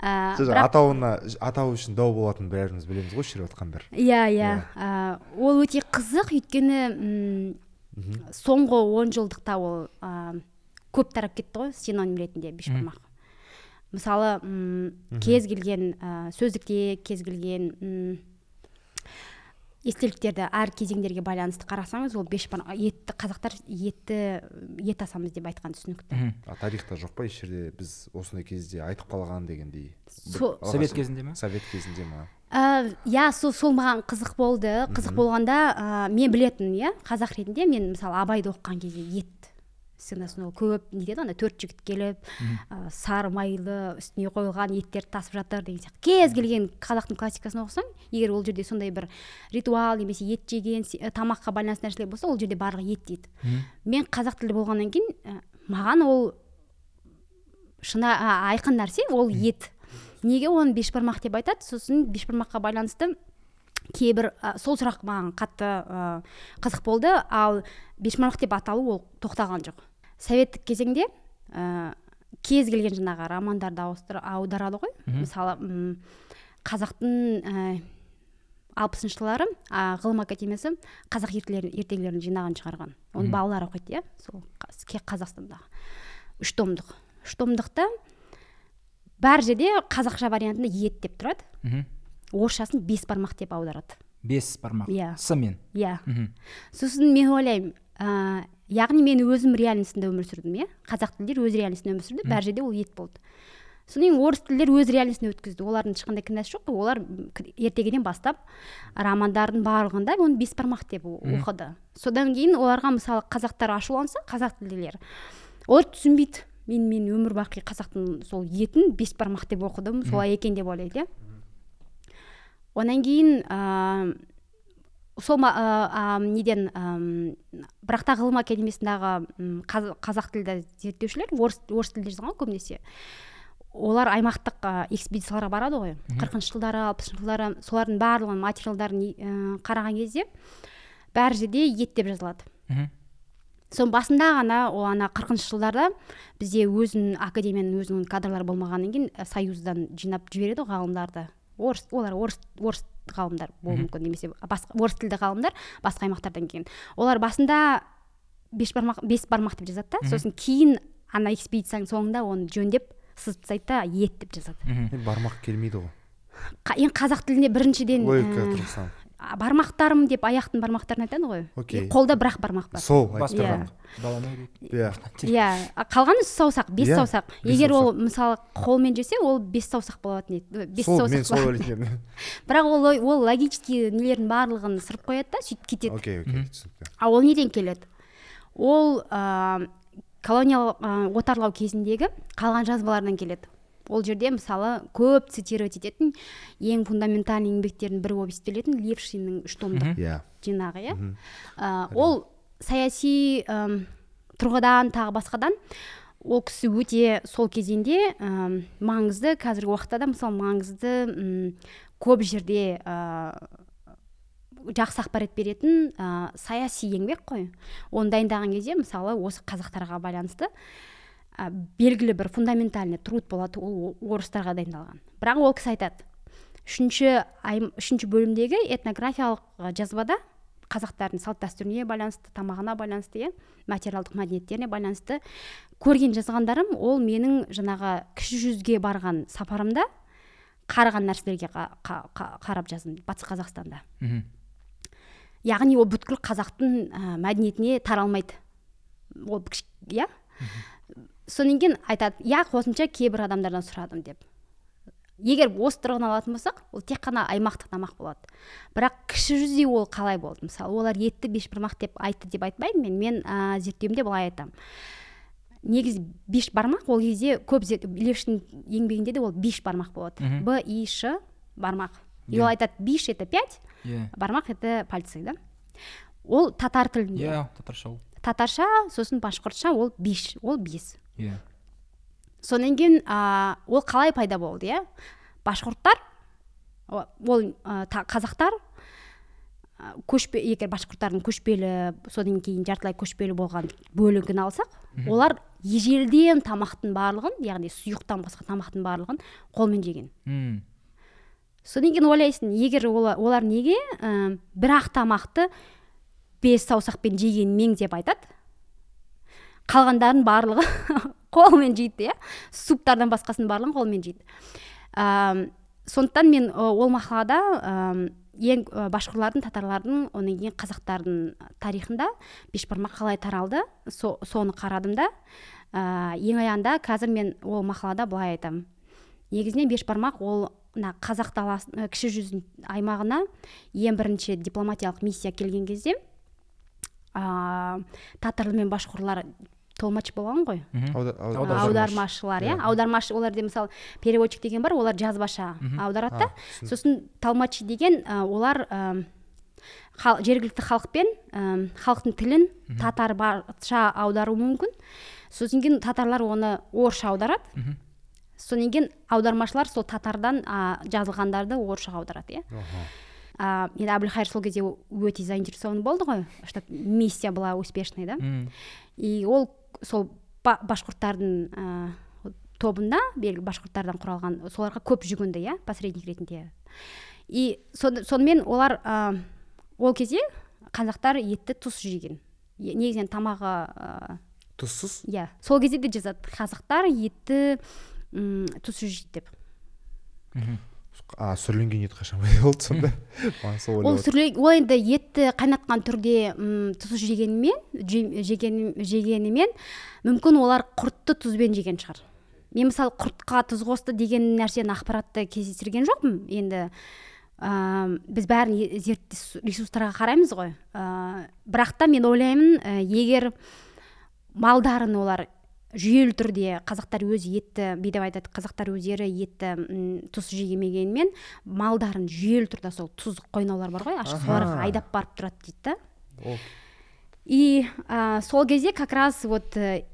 Ә, бірақ атауына атауы үшін дау болатынын бәріміз білеміз ғой шіріп жатқандар иә. Иә. Ә, ол өте қызық өйткені м, соңғы он жылдықта ол ә, көп тарап кетті ғой синоним ретінде бешбармақ мысалы м, кез келген ә, сөздікте кез келген м, естеліктерді әр кезеңдерге байланысты қарасаңыз ол бешбармақ етті қазақтар етті ет асамыз деп айтқан түсінікті. А тарихта жоқ па еш жерде? Біз осындай кезде айтып қалған дегендей. Со- совет кезінде ма? Совет кезінде ма? Ә, иә сол сол маған қызық болды. Қызық болғанда ә, мен білетін иә қазақ ретінде мен мысалы абайды оқыған кезде ет сценасын ол көп не дейді ана төрт жігіт келіп ә, сары майлы үстіне қойылған еттер тасып жатыр деген сияқты. Кез келген қазақтың классикасын оқысаң егер ол жерде сондай бір ритуал немесе ет жеген тамаққа байланысты нәрселер болса ол жерде барлығы ет дейді. Мен қазақ тілді болғаннан кейін ә, маған ол шына а, айқын нәрсе ол ет. Неге оны бешбармақ деп айтады? Сосын бешбармаққа байланысты кейбір ә, сол сұрақ маған қатты ә, қызық болды. Ал бешбармақ деп аталу ол тоқтаған жоқ. Советтік кезеңде ә, кез келген жаңағы романдарды ауыстыр аударады ғой. Мысалы м, қазақтың ә, алпысыншы жылдары ғылым академиясы қазақ ертегілерін ертегілерін жинағын шығарған. Оны балалар оқиды иә сол қазақстандағы. Үш томдық. Үш томдықта бәр жерде қазақша вариантында ет деп тұрады. Мхм. орысшасын бес бармақ деп аударады. Бес бармақ Иә. с мен иә. Мхм. сосын мен ойлаймын ә, яғни мен өзім реальностьнда өмір сүрдім иә? Қазақ тілдер өз реальностьнда өмір сүрді бәр жерде ол ет болды. Содан кейін орыс тілдер өз реальностьна өткізді. Олардың ешқандай кінәсі жоқ олар м, к- ертегіден бастап романдардың барлығында оны бес бармақ деп оқыды. Содан кейін оларға мысалы қазақтар ашуланса қазақ тілділер олар түсінбейді. Мен мен өмір бақи қазақтың сол етін бес бармақ деп оқыдым солай екен деп ойлайды иә? Одан кейін ә, сол ма- ә, ә, неден әм, бірақ та ғылым академиясындағы қаз- қазақ тілді зерттеушілер орыс орыс жазған ғой көбінесе. Олар аймақтық ә, экспедицияларға барады ғой. Қырқыншы жылдары алпысыншы жылдары солардың барлығын материалдарын ә, қараған кезде бәр жерде ет деп жазылады. Соның басында ғана ол ана қырқыншы жылдарда бізде өзінің академияның өзінің кадрлары болмағаннан кейін ә, союздан жинап жібереді ғой ғалымдарды. Орыс олар орыс орыс ғалымдар болуы мүмкін немесе басқа орыс тілді ғалымдар басқа аймақтардан келген. Олар басында бес бармақ бес бармақ деп жазады да. Сосын кейін ана экспедицияның соңында оны жөндеп сызып тастайды да ет деп жазады. Бармақ келмейді ғой. Енді қазақ тілінде біріншіден логика тұрғысынан. Бармақтарым деп аяқтың бармақтарын айтады ғой. Окей. И қолда бір ақ бармақ бар. Сол бастырған. Иә. баланы иә. Иә. А қалғаны саусақ бес Иә, саусақ. бес егер ол мысалы қолмен жесе ол бес саусақ болатын еді. Бес сол саусақ мен сол ойлайтын едім. Бірақ ол ол логический нелердің барлығын сырып қояды да сөйтіп кетеді. Окей окей түсінікті. А ол неден келеді? Ол ә, колониялық ә, отарлау кезіндегі қалған жазбалардан келеді. Ол жерде мысалы көп цитировать ететін ең фундаментальный еңбектердің бірі болып есептелетін левшиннің үш томдық иә. Жинағы иә? Ә, ол саяси әм, тұрғыдан тағы басқадан ол кісі өте сол кезеңде әм, маңызды қазіргі уақытта да мысалы маңызды көп жерде ә, жақсы ақпарат беретін ә, саяси еңбек қой. Оны дайындаған кезде мысалы осы қазақтарға байланысты ә, белгілі бір фундаментальный труд болады ол орыстарға дайындалған. Бірақ ол кісі айтады үшінші айм- үшінші бөлімдегі этнографиялық жазбада қазақтардың салт дәстүріне байланысты тамағына байланысты иә материалдық мәдениеттеріне байланысты көрген жазғандарым ол менің жаңағы кіші жүзге барған сапарымда қараған нәрселерге қа- қа- қа- қарап жаздым батыс қазақстанда. Яғни ол бүткіл қазақтың ә, мәдениетіне таралмайды. Ол иә? Содан кейін айтады иә қосымша кейбір адамдардан сұрадым деп. Егер осы тұрғыдан алатын болсақ ол тек қана аймақтық тамақ болады. Бірақ кіші жүзде ол қалай болды? Мысалы олар етті бешбармақ деп айтты деп айтпаймын мен мен ә, зерттеуімде былай айтамын негізі бешбармақ ол кезде көп левштің еңбегінде де ол биш бармақ болады. Б и ш бармақ. И ол Иә. айтады биш это пять иә. бармақ это пальцы да? Ол татар тілінде. Иә татарша ол. Татарша сосын башқұртша ол биш ол бес. Иә. Содан кейін ол қалай пайда болды иә? Башқұрттар ол та- қазақтар көшпе егер башқұрттардың көшпелі содан кейін жартылай көшпелі болған бөлігін алсақ олар ежелден тамақтың барлығын яғни сұйықтан басқа тамақтың барлығын қолмен жеген. М, содан кейін ойлайсың егер олар, олар неге ә, бір ақ тамақты бес саусақпен жеген мең деп айтады? Қалғандарын барлығы қолмен жейді иә. Суптардан басқасының барлығын қолмен жейді. Ә, сондықтан мен ол мақалада ә, ең ә, башқұрлардың татарлардың одан кейін қазақтардың тарихында бешбармақ қалай таралды со, соны қарадым да. Ә, ең аяғында қазір мен ол мақалада былай айтамын негізінен бешбармақ ол мына қазақ даласы ә, кіші жүз аймағына ең бірінші дипломатиялық миссия келген кезде ә, татарлар мен башқұрлар толмач болған ғой. Аудармашылар иә? Иә. аудармашы оларде мысалы переводчик деген бар олар жазбаша аударады да. Сосын талмачи деген олар жергілікті халықпен халықтың тілін татар барша аударуы мүмкін. Сосын кейін татарлар оны орысша аударады. Содан кейін аудармашылар сол татардан жазылғандарды орысшаға аударады иә? А, енді әбілхайыр сол кезде өте заинтересован болды ғой чтобы миссия была успешной да? И ол сол ба- башқұрттардың ә, тобында белгілі башқұрттардан құралған соларға көп жүгінді иә посредник ретінде. И сон- сонымен олар ә, ол кезде қазақтар етті тұз жеген. Негізінен тамағы ә, тұзсыз иә сол кезде де жазады қазақтар етті м, тұзсыз жейді деп. Мгм. А сүрленген ет қашан пайда болды сонда. Маған сол ол енді етті қайнатқан түрде м, тұз жегенімен же- жеген, жегенімен мүмкін олар құртты тұзбен жеген шығар. Мен мысалы құртқа тұз қосты деген нәрсені ақпаратты кездестірген жоқпын. Енді ә, біз бәрін е- зерт ресурстарға қараймыз ғой. Ә, бірақ та мен ойлаймын ә, егер малдарын олар жүйелі түрде қазақтар өзі етті бүйтіп айтады қазақтар өздері етті м, тұз жемегенмен малдарын жүйелі түрде сол тұз қойнаулар бар ғой ашық соларға айдап барып тұрады дейді да. И ә, сол кезде как раз вот ә,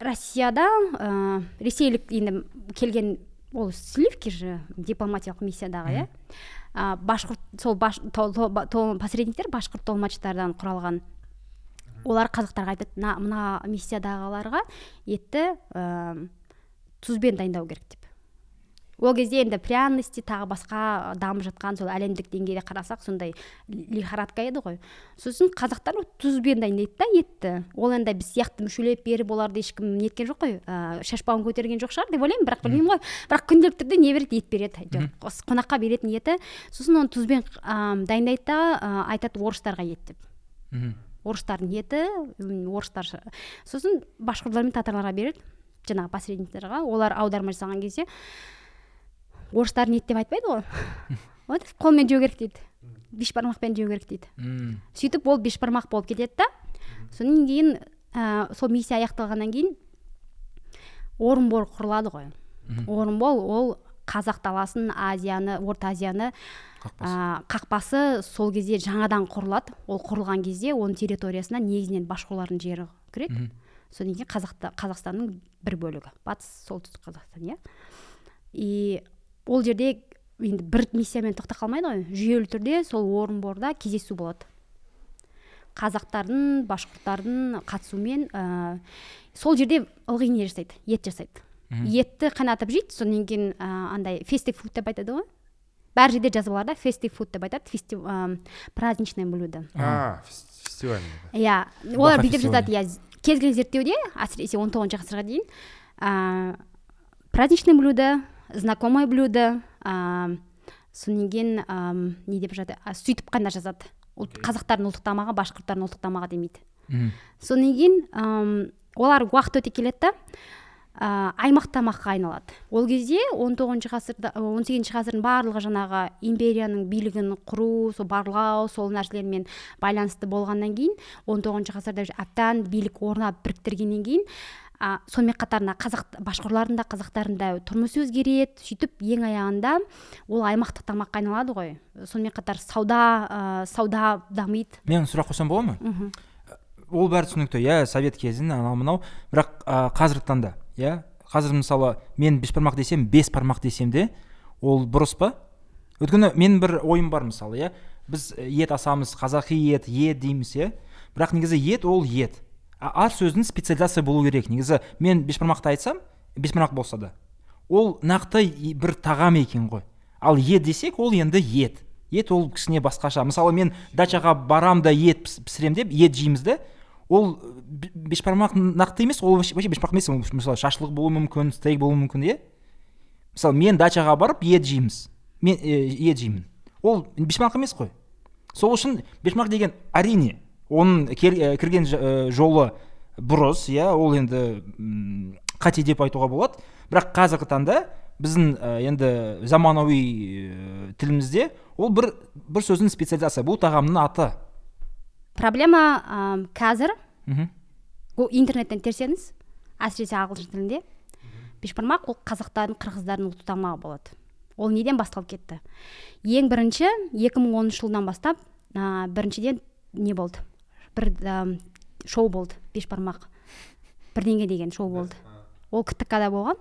россияда ә, ресейлік енді келген ол сливки же дипломатиялық миссиядағы иә ә, башқұрт сол баш, посредниктер башқұрт толмачтардан құралған. Олар қазақтарға айтады мына мына миссиядағыларға етті ә, тұзбен дайындау керек деп. Ол кезде енді пряности тағы басқа дамып жатқан сол әлемдік деңгейде қарасақ сондай лихорадка еді ғой. Сосын қазақтар тұзбен дайындайды да етті. Ол енді біз сияқты мүшелеп беріп оларды ешкім неткен жоқ қой ә, шашбауын көтерген жоқ шығар деп ойлаймын бірақ білмеймін ғой. Бірақ күнделікті түрде не береді? ет береді. Әйтеуір осы қонаққа беретін еті. Сосын оны тұзбен ә, дайындайды да ә, айтады орыстарға ет деп. Орыстардың еті орыстар сосын башқұрттар мен татарларға береді жаңағы посредниктерға олар аударма жасаған кезде орыстардың ет деп айтпайды ғой. Вот қолмен жеу керек дейді бешбармақпен жеу керек дейді. Сөйтіп ол бешбармақ болып кетеді да. Содан кейін ә, сол миссия аяқталғаннан кейін орынбор құрылады ғой. Орынбор ол қазақ даласын азияны орта азияны қақпасы. ә, қақпасы сол кезде жаңадан құрылады. Ол құрылған кезде оның территориясына негізінен башқұрлардың жері кіреді. Содан кейін қазақта қазақстанның бір бөлігі. Батыс солтүстік қазақстан иә. И ол жерде енді бір миссиямен тоқтап қалмайды ғой. Жүйелі түрде сол орынборда кездесу болады. Қазақтардың башқұрттардың қатысуымен ә, сол жерде ылғи не жасайды? Ет жасайды. Етті қайнатып жейді содан кейін ә, андай фестив фуд деп айтады ғой. Бәр жерде жазып алады фестив фуд деп айтады фести, ә, праздничное блюдо. А фес- фестиваль иә олар бүйтіп жазады иә. Кез келген зерттеуде әсіресе он тоғызыншы ғасырға дейін ә, праздничное блюдо знакомое блюдо ә, содан кейін ә, не деп жатады а, сөйтіп қана жазады. Ұлт қазақтардың ұлттық тамағы башқұрттардың ұлттық тамағы демейді мхм. содан кейін олар уақыт өте келеді да ә, аймақ тамаққа айналады. Ол кезде 19 ғасырда 18 ғасырдың барлығы жаңағы империяның билігін құру сол барлау сол нәрселермен байланысты болғаннан кейін 19 ғасырда уже әбден билік орнап біріктіргеннен кейін а, сонымен қатар мына қазақ башқұрлардың да қазақтардың да тұрмысы өзгереді сөйтіп ең аяғында ол аймақтық тамаққа айналады ғой. Сонымен қатар сауда ә, сауда дамиды. Мен сұрақ қойсам бола ма? Ол бәрі түсінікті. Иә совет кезін анау мынау. Бірақ ә, қазіргі таңда иә? Қазір мысалы мен бешбармақ десем бес бармақ десем де ол бұрыс па? Өйткені менің бір ойым бар мысалы иә? Біз ет асамыз қазақи ет ет дейміз иә? Бірақ негізі ет ол ет. Әр сөздің специализация болу керек. Негізі мен бешбармақты айтсам бешбармақ болса да ол нақты бір тағам екен ғой. Ал ет десек ол енді ет. Ет ол кішкене басқаша. Мысалы мен дачаға барам да ет піс- пісіремін деп ет жейміз да ол бешбармақ нақты емес ол вообще бешбармақ емес. Ол мысалы шашлық болуы мүмкін стейк болуы мүмкін иә мысалы мен дачаға барып ет жейміз. Мен ет жеймін. Ол бешбармақ емес қой. Сол үшін бешбармақ деген әрине оның кірген жолы бұрыс иә? Ол енді қате деп айтуға болады. Бірақ қазіргі таңда біздің енді заманауи тілімізде ол бір бір сөздің специализация. Бұл тағамның аты. Проблема ам, қазір ол интернеттен терсеңіз әсіресе ағылшын тілінде бешбармақ ол қазақтардың қырғыздардың ұлттық тамағы болады. Ол неден басталып кетті? Ең бірінші 2010 жылдан бастап ә, біріншіден не болды? Бір ам, шоу болды бешбармақ. Бірдеңе деген шоу болды. Ол ктк да болған.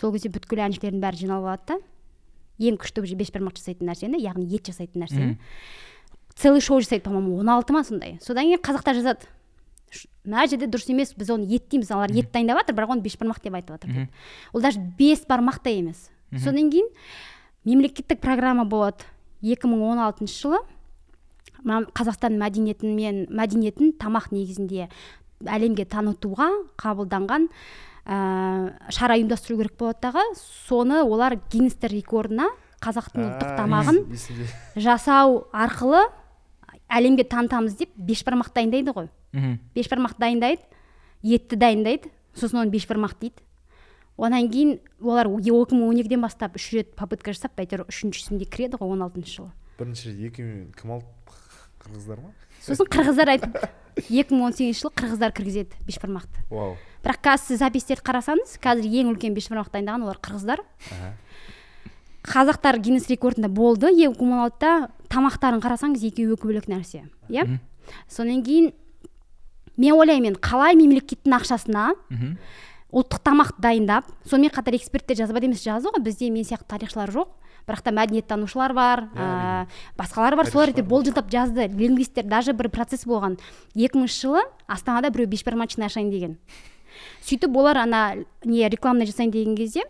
Сол кезде бүткіл әншілердің бәрі жиналып алады да. Ең күшті бешбармақ жасайтын нәрсені яғни ет жасайтын нәрсені целый шоу жасайды по моему он алты ма сондай. Содан кейін қазақтар жазады. «Ш- мына жерде дұрыс емес біз оны ет дейміз олар ет дайындап жатыр бірақ оны бешбармақ деп айтып жатыр деп. Ол даже бес бармақ та емес. Содан кейін мемлекеттік программа болады. 2016 жылы. Қазақстан мәдениетін мен мәдениетін тамақ негізінде әлемге танытуға қабылданған ә, шара ұйымдастыру керек болады дағы соны олар гиннестер рекордына қазақтың ұлттық тамағын жасау арқылы әлемге танытамыз деп бешбармақ дайындайды ғой. Мхм. Бешбармақ дайындайды етті дайындайды сосын оны бешбармақ дейді. Одан кейін олар екі мың он екіден бастап үш рет попытка жасап әйтеуір үшіншісінде кіреді ғой он алтыншы жылы. Бірінші рет екі кім алды? Қырғыздар ма? Сосын қырғыздар айтып екі мың он сегізінші жылы қырғыздар кіргізеді бешбармақты вау. Бірақ қазір сіз записьтерді қарасаңыз қазір ең үлкен бешбармақ дайындаған олар қырғыздар. Қазақтар гиннес рекордында болды. Екі мың он алтыда тамақтарын қарасаңыз екеуі екі бөлек нәрсе. Иә? Мгм. содан кейін мен ойлаймын қалай мемлекеттің ақшасына ұлттық тамақ дайындап сонымен қатар эксперттер жазба емес жазды ғой бізде мен сияқты тарихшылар жоқ. Бірақ та мәдениеттанушылар бар ә, басқалар бар. Солар ертең болжылдап жазды. Лингвисттер даже бір процесс болған. Екі мыңыншы жылы астанада біреу бешбармачный ашайын деген. Сөйтіп олар ана не рекламный жасайын деген кезде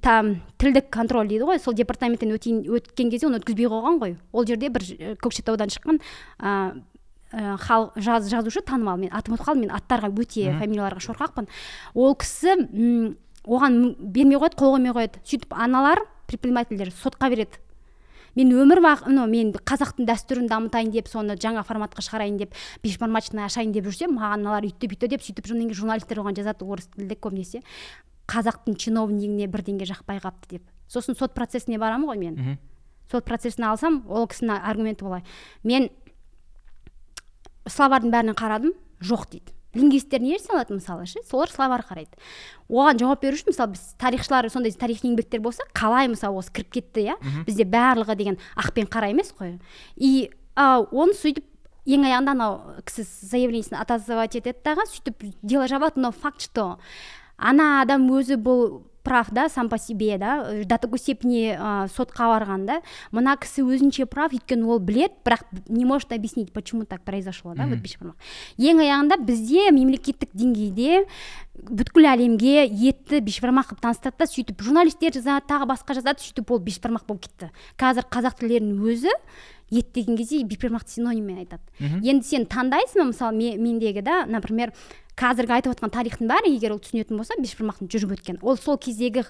там тілдік контроль дейді ғой. Сол департаменттен өтейін өткен кезде оны өткізбей қойған ғой. Ол жерде бір ж- көкшетаудан шыққан ә, ә, халық жаз, жазушы танымал мен атын ұмытып қалдым мен аттарға өте фамилияларға шорқақпын. Ол кісі м, оған бермей қояды қол қоймай қояды. Сөйтіп аналар предпринимательдер сотқа береді. Мен өмір бақ ну мен қазақтың дәстүрін дамытайын деп соны жаңа форматқа шығарайын деп бешбармачный ашайын деп жүрсем маған мыналар үйтті бүйтті деп сөйтіп содан кейін журналистер оған жазады орыс тілде көбінесе. Қазақтың чиновнигіне бірдеңе жақпай қалыпты деп. Сосын сот процесіне барамын ғой мен. Сот процесін алсам ол кісінің аргументі былай. Мен словардың бәріне қарадым жоқ дейді. Лингвисттер не жасай алады мысалы ше солар словарь қарайды. Оған жауап беру үшін мысалы біз тарихшылар сондай тарихи еңбектер болса қалай мысалы осы кіріп кетті иә? Бізде барлығы деген ақ пен қара емес қой. И оны сөйтіп ең аяғында анау кісі заявлениесін отозвать етеді дағы сөйтіп дело жабады но факт что ана адам өзі бұл прав да сам по себе да э, до такой степени ә, сотқа барған да. Мына кісі өзінше прав өйткені ол білет бірақ не может объяснить почему так произошло да вот бешбармақ ең аяғында бізде мемлекеттік деңгейде бүткіл әлемге етті бешбармақ қылып таныстырды да сөйтіп журналистер жазады тағы басқа жазады сөйтіп ол бешбармақ болып кетті. Қазір қазақ тілдерінің өзі ет деген кезде бешбармақты синониммен айтады. Енді сен таңдайсың ба мысалы ме- мендегі да например қазіргі айтып отқан тарихтың бәрі егер ол түсінетін болса бешбармақтың жүріп өткен. Ол сол кездегі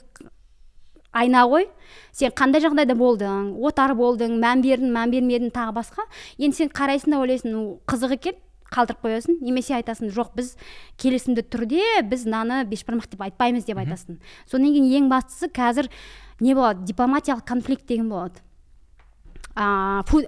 айна ғой. Сен қандай жағдайда болдың? Отар болдың? Мән бердің мән бермедің тағы басқа? Енді сен қарайсың да ойлайсың «Ну, қызық екен қалдырып қоясың. Немесе айтасың жоқ біз келісімді түрде біз мынаны бешбармақ деп айтпаймыз деп айтасың. Содан кейін ең бастысы қазір не болады? Дипломатиялық конфликт деген болады. Фу,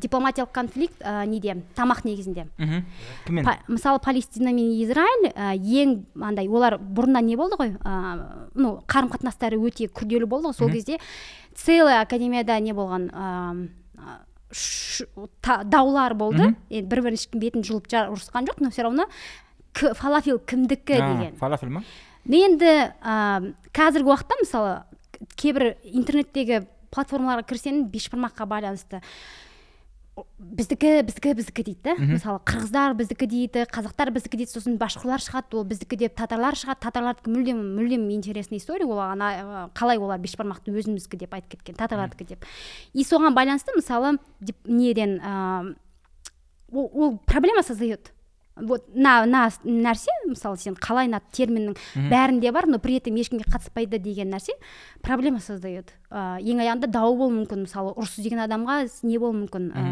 дипломатиялық конфликт неде? Тамақ негізінде. Мхм кіммен? Па- мысалы палестина мен израиль ә, ең андай олар бұрында не болды ғой? Ә, ну қарым қатынастары өте күрделі болды ғой сол кезде. Целая академияда не болған? Ә, ш- та- даулар болды. Енді бір бірінің ешкім бетін жұлып ұрысқан жоқ но все равно фалафел кімдікі А, деген. фалафель ма? Енді ә, қазіргі уақытта мысалы кейбір интернеттегі платформаларға кірсең бешбармаққа байланысты. Біздікі біздікі біздікі дейді да. Мысалы қырғыздар біздікі дейді қазақтар біздікі дейді сосын башқұрлар шығады ол біздікі деп татарлар шығады. Татарлардікі мүлдем мүлдем интересный история ол ана ә, қалай олар бешбармақты өзіміздікі деп айтып кеткен татарлардікі деп. И соған байланысты мысалы дип- неден ә, ол, ол проблема создает. Вот мына мына нәрсе мысалы сен қалай мына терминнің бәрінде бар но при этом ешкімге қатыспайды деген нәрсе проблема создает. Ә, ең аяғында дау болуы мүмкін мысалы ұрыс деген адамға не болуы мүмкін ә,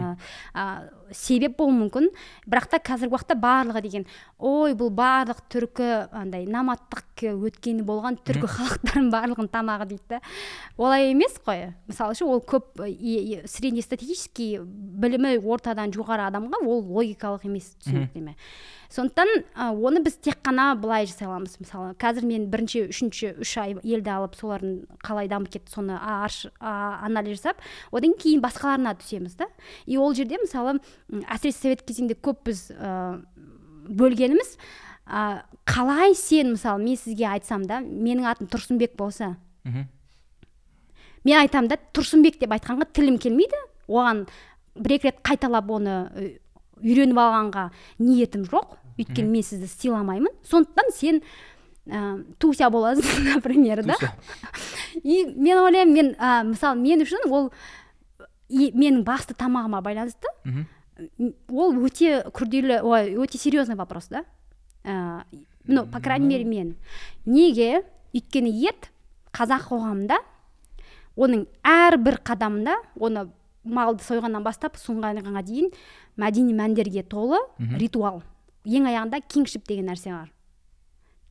ә, себеп болуы мүмкін. Бірақ та қазіргі уақытта барлығы деген ой бұл барлық түркі андай наматтық өткені болған түркі халықтарының барлығының тамағы дейді олай емес қой. Мысалы ше ол көп и среднестатистический білімі ортадан жоғары адамға ол логикалық емес түсініктеме сондықтан оны біз тек қана былай жасай аламыз мысалы қазір мен бірінші үшінші үш ай елді алып солардың қалай дамып кетті соны арш- анализ жасап одан кейін басқаларына түсеміз да. И ол жерде мысалы әсіресе совет кезеңде көп біз ә, бөлгеніміз ә, қалай сен мысалы мен сізге айтсам да менің атым тұрсынбек болса мен айтамын да тұрсынбек деп айтқанға тілім келмейді. Оған бір екі рет қайталап оны үйреніп алғанға ниетім жоқ. Өйткені мен сізді сыйламаймын. Сондықтан сен ә, туся боласың например да? И мен ойлаймын мен ә, мысалы мен үшін ол и менің басты тамағыма байланысты. Ол өте күрделі ой өте серьезный вопрос да? Ә, ну по крайней мере мен. Неге? Өйткені ет қазақ қоғамында оның әрбір қадамында оны малды сойғаннан бастап сұңғанға дейін мәдени мәндерге толы ритуал. Ең аяғында кингшип деген нәрсе бар.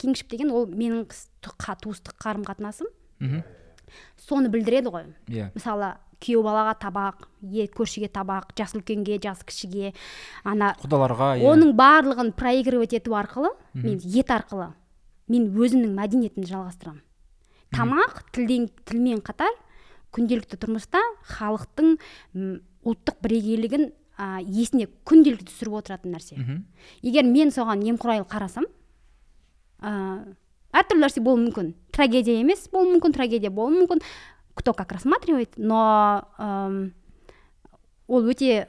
Кингшип деген ол менің туыстық қарым қатынасым мхм соны білдіреді ғой. Иә. Мысалы күйеу балаға табақ е көршіге табақ жас үлкенге жас кішіге ана құдаларға иә. оның барлығын проигрывать ету арқылы мен ет арқылы мен өзімнің мәдениетімді жалғастырамын. Тамақ тілден тілмен қатар күнделікті тұрмыста халықтың ұлттық бірегейлігін а, есіне күнделікті түсіріп отыратын нәрсе. Егер мен соған немқұрайлы қарасам ә, әртүрлі нәрсе болуы мүмкін. Трагедия емес болуы мүмкін трагедия болуы мүмкін. Кто как рассматривает но ам, ол өте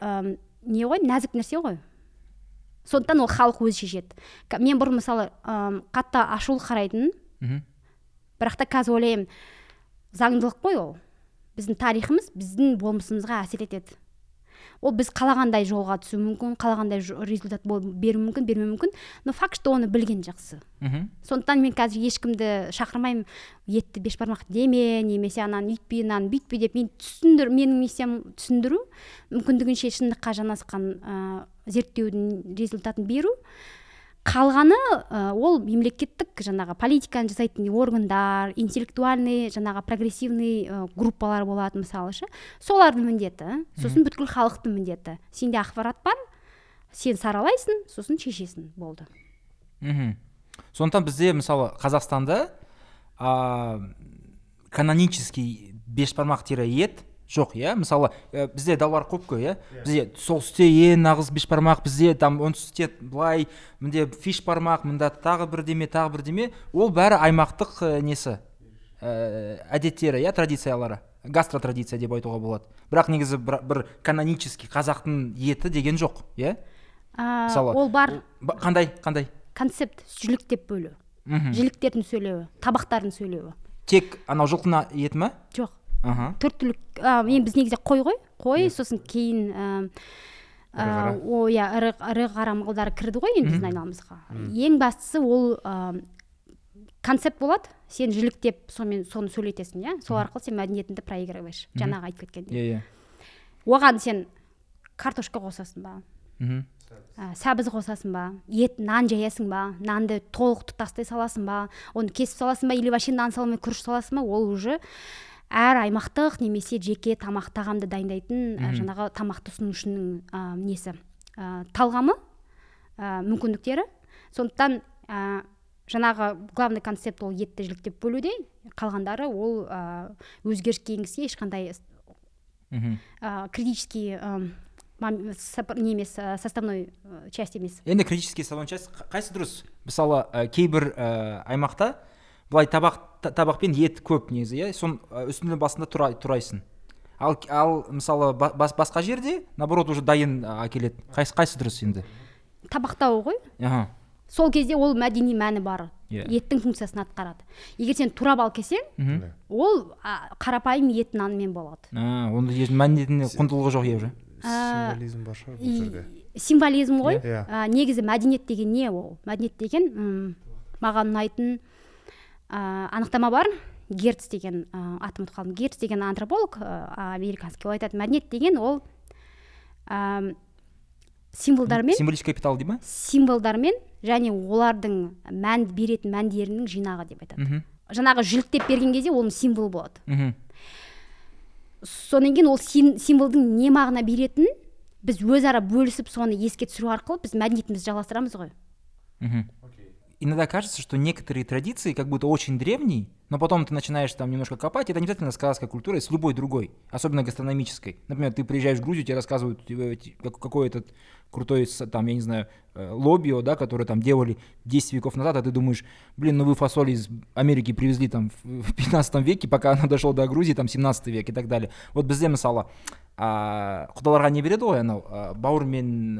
не ғой нәзік нәрсе ғой. Сондықтан ол халық өзі шешеді. Мен бұрын мысалы ам, қатты ашулы қарайтынмын. Мхм. Бірақ та қазір ойлаймын заңдылық қой ол. Біздің тарихымыз біздің болмысымызға әсер етеді. Ол біз қалағандай жолға түсу мүмкін қалағандай результат беруі мүмкін бермеуі мүмкін. Но факт что оны білген жақсы. Мхм. Сондықтан мен қазір ешкімді шақырмаймын етті бешбармақ деме немесе ананы үйтпе мынаны бүйтпе деп мен түсіндір менің миссиям түсіндіру мүмкіндігінше шындыққа жанасқан ә, зерттеудің результатын беру. Қалғаны ә, ол мемлекеттік жаңағы политиканы жасайтын органдар интеллектуальный жаңағы прогрессивный ә, группалар болады мысалы ше. Солардың міндеті сосын бүткіл халықтың міндеті. Сенде ақпарат бар сен саралайсың сосын шешесің болды. Мхм сондықтан бізде мысалы қазақстанда а, канонический бешбармақ тире ет жоқ иә? мысалы ә, бізде даулар көп қой иә? Бізде солтүстікте ең нағыз бешбармақ бізде там оңтүстікте былай мінде фиш бармақ мында тағы бірдеме тағы бірдеме ол бәрі аймақтық ә, несі? Ә, әдеттері иә традициялары? Гастротрадиция деп айтуға болады. Бірақ негізі бір, бір канонический қазақтың еті деген жоқ иә? А, мысалы ол бар Ба- қандай қандай? концепт жіліктеп бөлу. Мхм. Жіліктердің сөйлеуі табақтардың сөйлеуі. Тек анау жылқының еті ма жоқ. Аха. төрт түлік мен біз негізі қой ғой. Қой сосын кейін о иә ірі ірі қара малдар кірді ғой енді біздің айналамызға. Ең бастысы ол концепт болады. Сен жіліктеп сонымен соны сөйлетесің иә? Сол арқылы сен мәдениетіңді проигрываешь. Жаңағы айтып кеткендей иә иә. Оған сен картошка қосасың ба? Мхм ә, сәбіз қосасың ба? Ет нан жаясың ба? Нанды толық тұтастай саласың ба? Оны кесіп саласың ба? Или вообще нан салмай күріш саласың ба? Ол уже әр аймақтық немесе жеке тамақ тағамды дайындайтын ә, жаңағы тамақты ұсынушының ә, несі? Ә, талғамы ә, мүмкіндіктері. Сондықтан ә, жаңағы главный концепт ол етті жіліктеп бөлуде. Қалғандары ол ә, өзгеріске енгізсе ешқандай мхм ә, критический ә, не емес составной часть емес. Енді критический салон часть қайсы дұрыс? Мысалы ә, кейбір ә, аймақта былай табақ та- табақпен ет көп негізі иә? Сон ә, үстіне басында тұра, тұрайсың. Ал ал мысалы ба- бас, басқа жерде наоборот уже дайын ә, әкеледі. Қайсы қайсы дұрыс енді? Табақтау ғой. Аха. Сол кезде ол мәдени мәні бар. Иә. еттің функциясын атқарады. Егер сен турап алып келсең мхм ол а, қарапайым ет нанмен болады. А онда мәдениетіне құндылығы жоқ иә уже? Символизм бар шығар бұл жерде. символизм ғой. Иә. А, негізі мәдениет деген не ол? Мәдениет деген м, маған ұнайтын а, анықтама бар. Герц деген а, атын ұмытып қалдым. Герц деген антрополог а, американский. Ол айтады мәдениет деген ол а, символдармен символический капитал дей ма? Символдармен және олардың мән беретін мәндерінің жинағы деп айтады. Мхм. Жаңағы жіліктеп берген кезде оның символы болады. Мхм. Содан кейін ол сим- символдың не мағына беретінін біз өзара бөлісіп соны еске түсіру арқылы біз мәдениетімізді жалғастырамыз ғой. Мгм. Иногда кажется, что некоторые традиции как будто очень древние, но потом ты начинаешь там немножко копать, это не обязательно сказка культура, с любой другой, особенно гастрономической. Например, ты приезжаешь в Грузию, тебе рассказывают э, какой этот крутой, там, я не знаю, э, лобио, да, который там делали 10 веков назад, а ты думаешь, блин, ну вы фасоль из Америки привезли там в в 15 веке, пока она дошла до Грузии, там 17 век и так далее. Вот бізде мысалы а, құдаларға не береді ғой анау бауыр мен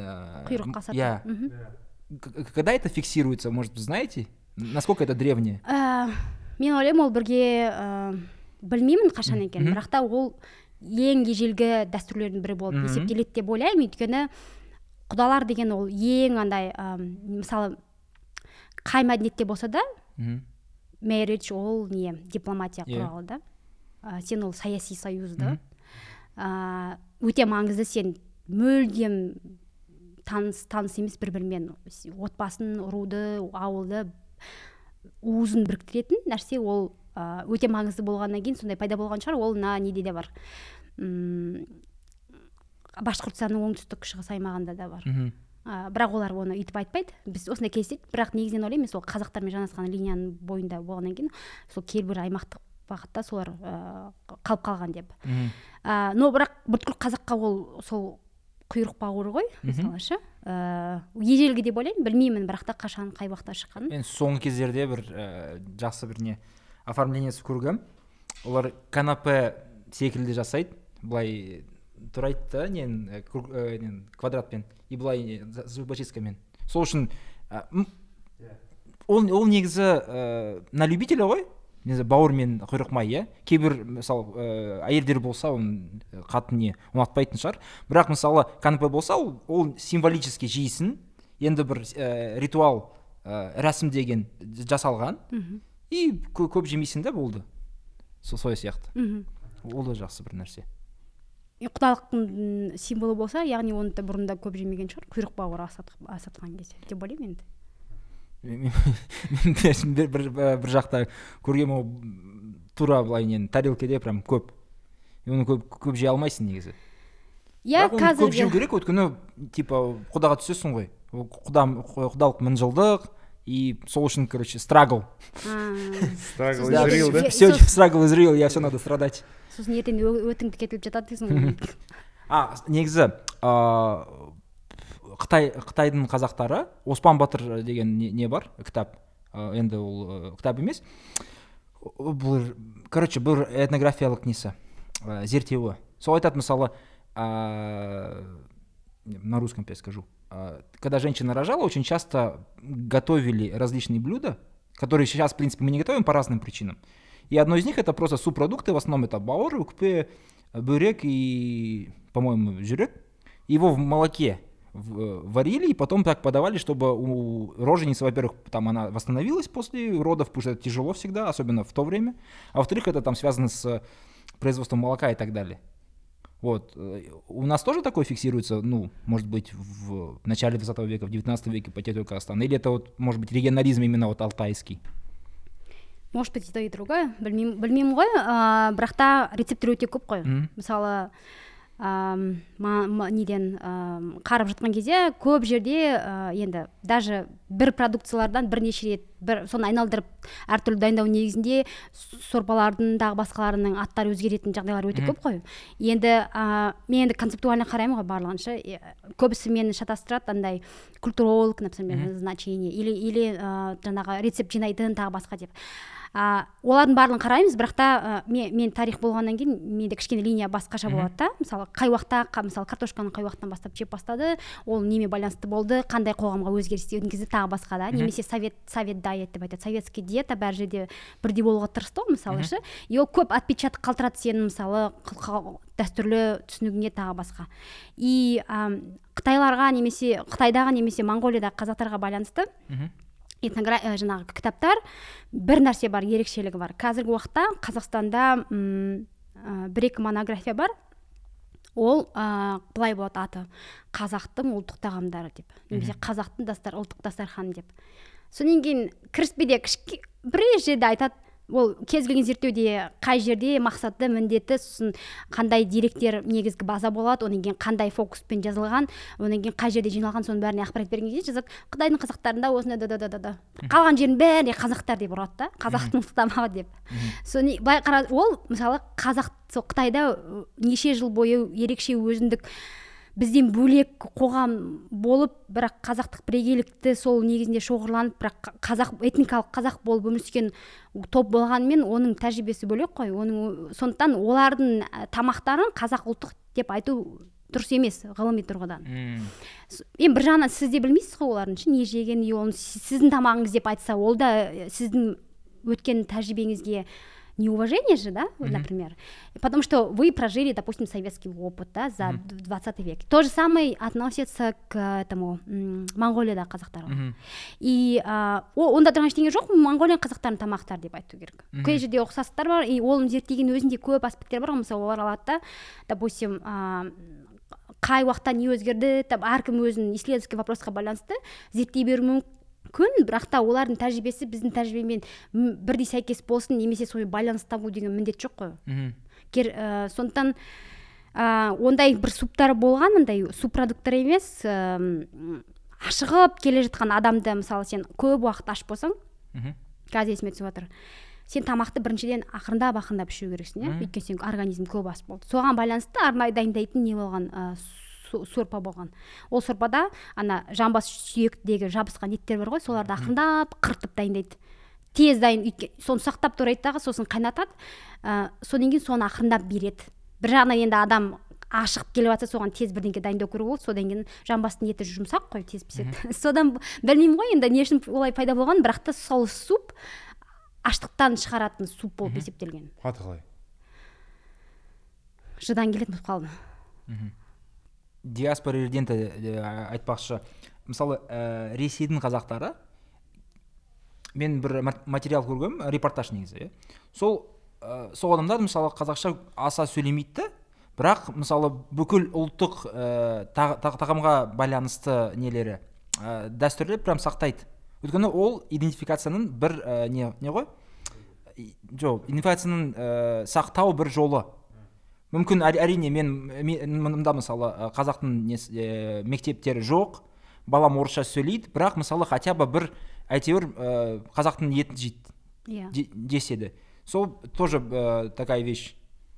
иә когда это фиксируется, может, знаете? Насколько это древнее? Ә, мен ойлаймын ол бірге ә, білмеймін қашан екенін бірақ та ол ең ежелгі дәстүрлердің бірі болып есептеледі деп ойлаймын өйткені құдалар деген ол ең андай ә, мысалы қай мәдениетте болса да marriage ол не дипломатия Иә. құралы да ә, сен ол саяси союз да Мгм. ә, өте маңызды сен мүлдем таныс таныс емес бір бірімен отбасын руды ауылды уызын біріктіретін нәрсе ол өте маңызды болғаннан кейін сондай пайда болған шығар. Ол мына неде де бар. М башқұртстанның оңтүстік шығыс аймағында да бар. Ә, бірақ олар оны өйтіп айтпайды. Біз осындай кездеседі бірақ негізінен ойлаймын мен сол қазақтармен жанасқан линияның бойында болғаннан кейін сол кейбір аймақтық бағытта солар ә, қалып қалған деп. Мгм. ә, но бірақ бүткіл қазаққа ол сол құйрық бауыры ғой мысалы ше. Ә, ежелгі деп ойлаймын білмеймін бірақ та қашан қай уақытта шыққанын. Мен соңғы кездерде бір ә, жақсы бір не оформлениесі көргем. Олар канапе секілді жасайды былай турайды да ә, ә, нені, квадратпен и былай зубочисткамен сол үшін ә, м- ол, ол негізі ә, на любителя ғой. Бауыр мен құйрық май иә? Кейбір мысалы ә, әйелдер болса оны қатты не ұнатпайтын шығар. Бірақ мысалы канапе болса ол, ол символически жейсің енді бір ә, ритуал ә, рәсім деген жасалған. Мхм и кө- көп жемейсің да болды. Сол солай сияқты. Мхм ол да жақсы бір нәрсе. И құдалықтың символы болса яғни оны да бұрында көп жемеген шығар. Құйрық бауыры асат- асатқан кезде. Деп ойлаймын енді бір, бір, бір жақта көргенмін ол тура былай нені тарелкеде прям көп. И оны көп көп жей алмайсың негізі. Иә оны көп жеу қазіргі керек өйткені типа құдаға түсесің ғой. Ол құда құдалық мыңжылдық и сол үшін короче страгл Struggle Да, все страгл is real я все надо страдать. сосын ертең өтіңді кетіліп жатады дейсің ғой. А негізі ыыы қытай қытайдың қазақтары оспан батыр деген не, не бар кітап Ә, енді ол ә, кітап емес бұл короче бұл этнографиялық несі ә, зерттеуі сол айтады мысалы ә, на русском опять скажу Ә, когда женщина рожала очень часто готовили различные блюда которые сейчас в принципе мы не готовим по разным причинам и одно из них это просто субпродукты в основном это бауыр өкпе бөрек и по-моему жүрек его в молоке в- варили и потом так подавали, чтобы у роженицы, во-первых, там она восстановилась после родов, потому что это тяжело всегда, особенно в то время, а во-вторых, это там связано с производством молока и так далее. Вот. э, У нас тоже такое фиксируется, ну, может быть, в начале 20 века, в 19 веке по территории Казахстана? Или это вот, может быть, регионализм именно вот алтайский? может быть и то и другое білмеймін білмеймін ғой ыыы бірақ та рецепттер өте көп қой Мгм. мысалы ам, ма- ма- неден қарап жатқан кезде көп жерде ә, енді даже бір продукциялардан бірнеше рет бір соны айналдырып әртүрлі дайындау негізінде сорпалардың тағы басқаларының аттары өзгеретін жағдайлар өте көп қой. Енді ә, мен енді концептуально қараймын ғой барлығын ше көбісі мені шатастырады андай культуролог например назначение или или ә, жаңағы рецепт жинайтын тағы басқа деп. А, олардың барлығын қараймыз бірақ та ә, мен, мен тарих болғаннан кейін менде кішкене линия басқаша болады да. Мысалы қай уақытта қа- мысалы картошканы қай уақыттан бастап жеп бастады ол немен байланысты болды қандай қоғамға өзгеріс енгізді тағы басқа да. Немесе совет совет дайет деп айтады. Советский диета бәр жерде бірдей болуға тырысты ғой мысалы ше. И ол көп отпечаток қалдырады сенің мысалы дәстүрлі түсінігіңе тағы басқа. И ам, қытайларға немесе қытайдағы немесе моңғолиядағы қазақтарға байланысты. Этногра ә, жаңағы кітаптар бір нәрсе бар ерекшелігі бар. Қазіргі уақытта қазақстанда м, ә, бір екі монография бар. Ол ә, былай болады аты қазақтың ұлттық тағамдары деп. Немесе қазақтың дастар ұлттық дастарханы деп. Содан кейін кіріспеде кішке бірер жерде айтады ол кез келген зерттеуде қай жерде мақсаты міндеті сосын қандай деректер негізгі база болады одан кейін қандай фокуспен жазылған одан кейін қай жерде жиналған соның бәріне ақпарат берген кезде жазады. Қытайдың қазақтарында осындай да да да да да. Қалған жердің бәріне қазақтар деп ұрады да қазақтың ұлттық тамағы деп. Соны былай қара ол мысалы қазақ сол қытайда неше жыл бойы ерекше өзіндік бізден бөлек қоғам болып бірақ қазақтық бірегейлікті сол негізінде шоғырланып бірақ қа- қазақ этникалық қазақ болып өмір сүрген топ болғанымен оның тәжірибесі бөлек қой оның сондықтан олардың ә, тамақтарын қазақ ұлттық деп айту дұрыс емес ғылыми тұрғыдан М. С- енді бір жағынан сіз де білмейсіз ғой олардың ше не жеген и оны сіздің тамағыңыз деп айтса ол да сіздің өткен тәжірибеңізге неуважение же, да, вот, например. Потому что вы прожили, допустим, советский опыт, да, за 20 век. То же самое относится к этому м, Монғолиядағы қазақтарға. Мгм. И а, о- онда тұрған ештеңе жоқ моңғолия қазақтарының тамақтары деп айту керек кей жерде ұқсастықтар бар и оны зерттеген өзінде көп аспекттер бар ғой мысалы олар алады да допустим а, қай уақытта не өзгерді там әркім өзінің исследовательский вопросқа байланысты зерттей беруі мүмкін бірақ та олардың тәжірибесі біздің тәжірибемен бірдей сәйкес болсын немесе сонымен байланыс табу деген міндет жоқ қой. Кер ә, сондықтан ә, ондай бір суптар болған андай субпродукттар емес м, ашығып келе жатқан адамды мысалы сен көп уақыт аш болсаң Мгм. қазір есіме түсіп жатыр сен тамақты біріншіден ақырындап ақырындап ішу керексің иә? Өйткені сенің организм көп ас болды. Соған байланысты арнайы дайындайтын не болған ә, сорпа болған. Ол сорпада ана жамбас сүйектегі жабысқан еттер бар ғой соларды ақырындап қыртып дайындайды. Тез дайын соны сақтап турайды дағы сосын қайнатады ә, содан кейін соны ақырындап береді. Бір жағынан енді адам ашығып келіп жатса соған тез бірдеңке дайындау керек болды содан кейін жамбастың еті жұмсақ қой тез піседі. Содан білмеймін ғой енді не үшін олай пайда болған бірақ та сол суп аштықтан шығаратын суп болып есептелген. Аты қалай? Жыдан келетін болып қалды. Диаспора резиденті айтпақшы. Мысалы ә, ресейдің қазақтары мен бір ма- материал көргенмін репортаж негізі иә. Сол ә, сол адамдар мысалы қазақша аса сөйлемейді бірақ мысалы бүкіл ұлттық ә, та- та- тағамға байланысты нелері ә, дәстүрлер прям сақтайды. Өйткені ол идентификацияның бір ә, не не ғой? Жоқ идентификацияның ә, сақтау бір жолы. Мүмкін әри- әрине мен мен- мында мысалы қазақтың несі ә, мектептері жоқ балам орысша сөйлейді бірақ мысалы хотя бы бір әйтеуір ә, қазақтың етін жейді иә. де- деседі. Сол тоже ә, такая вещь.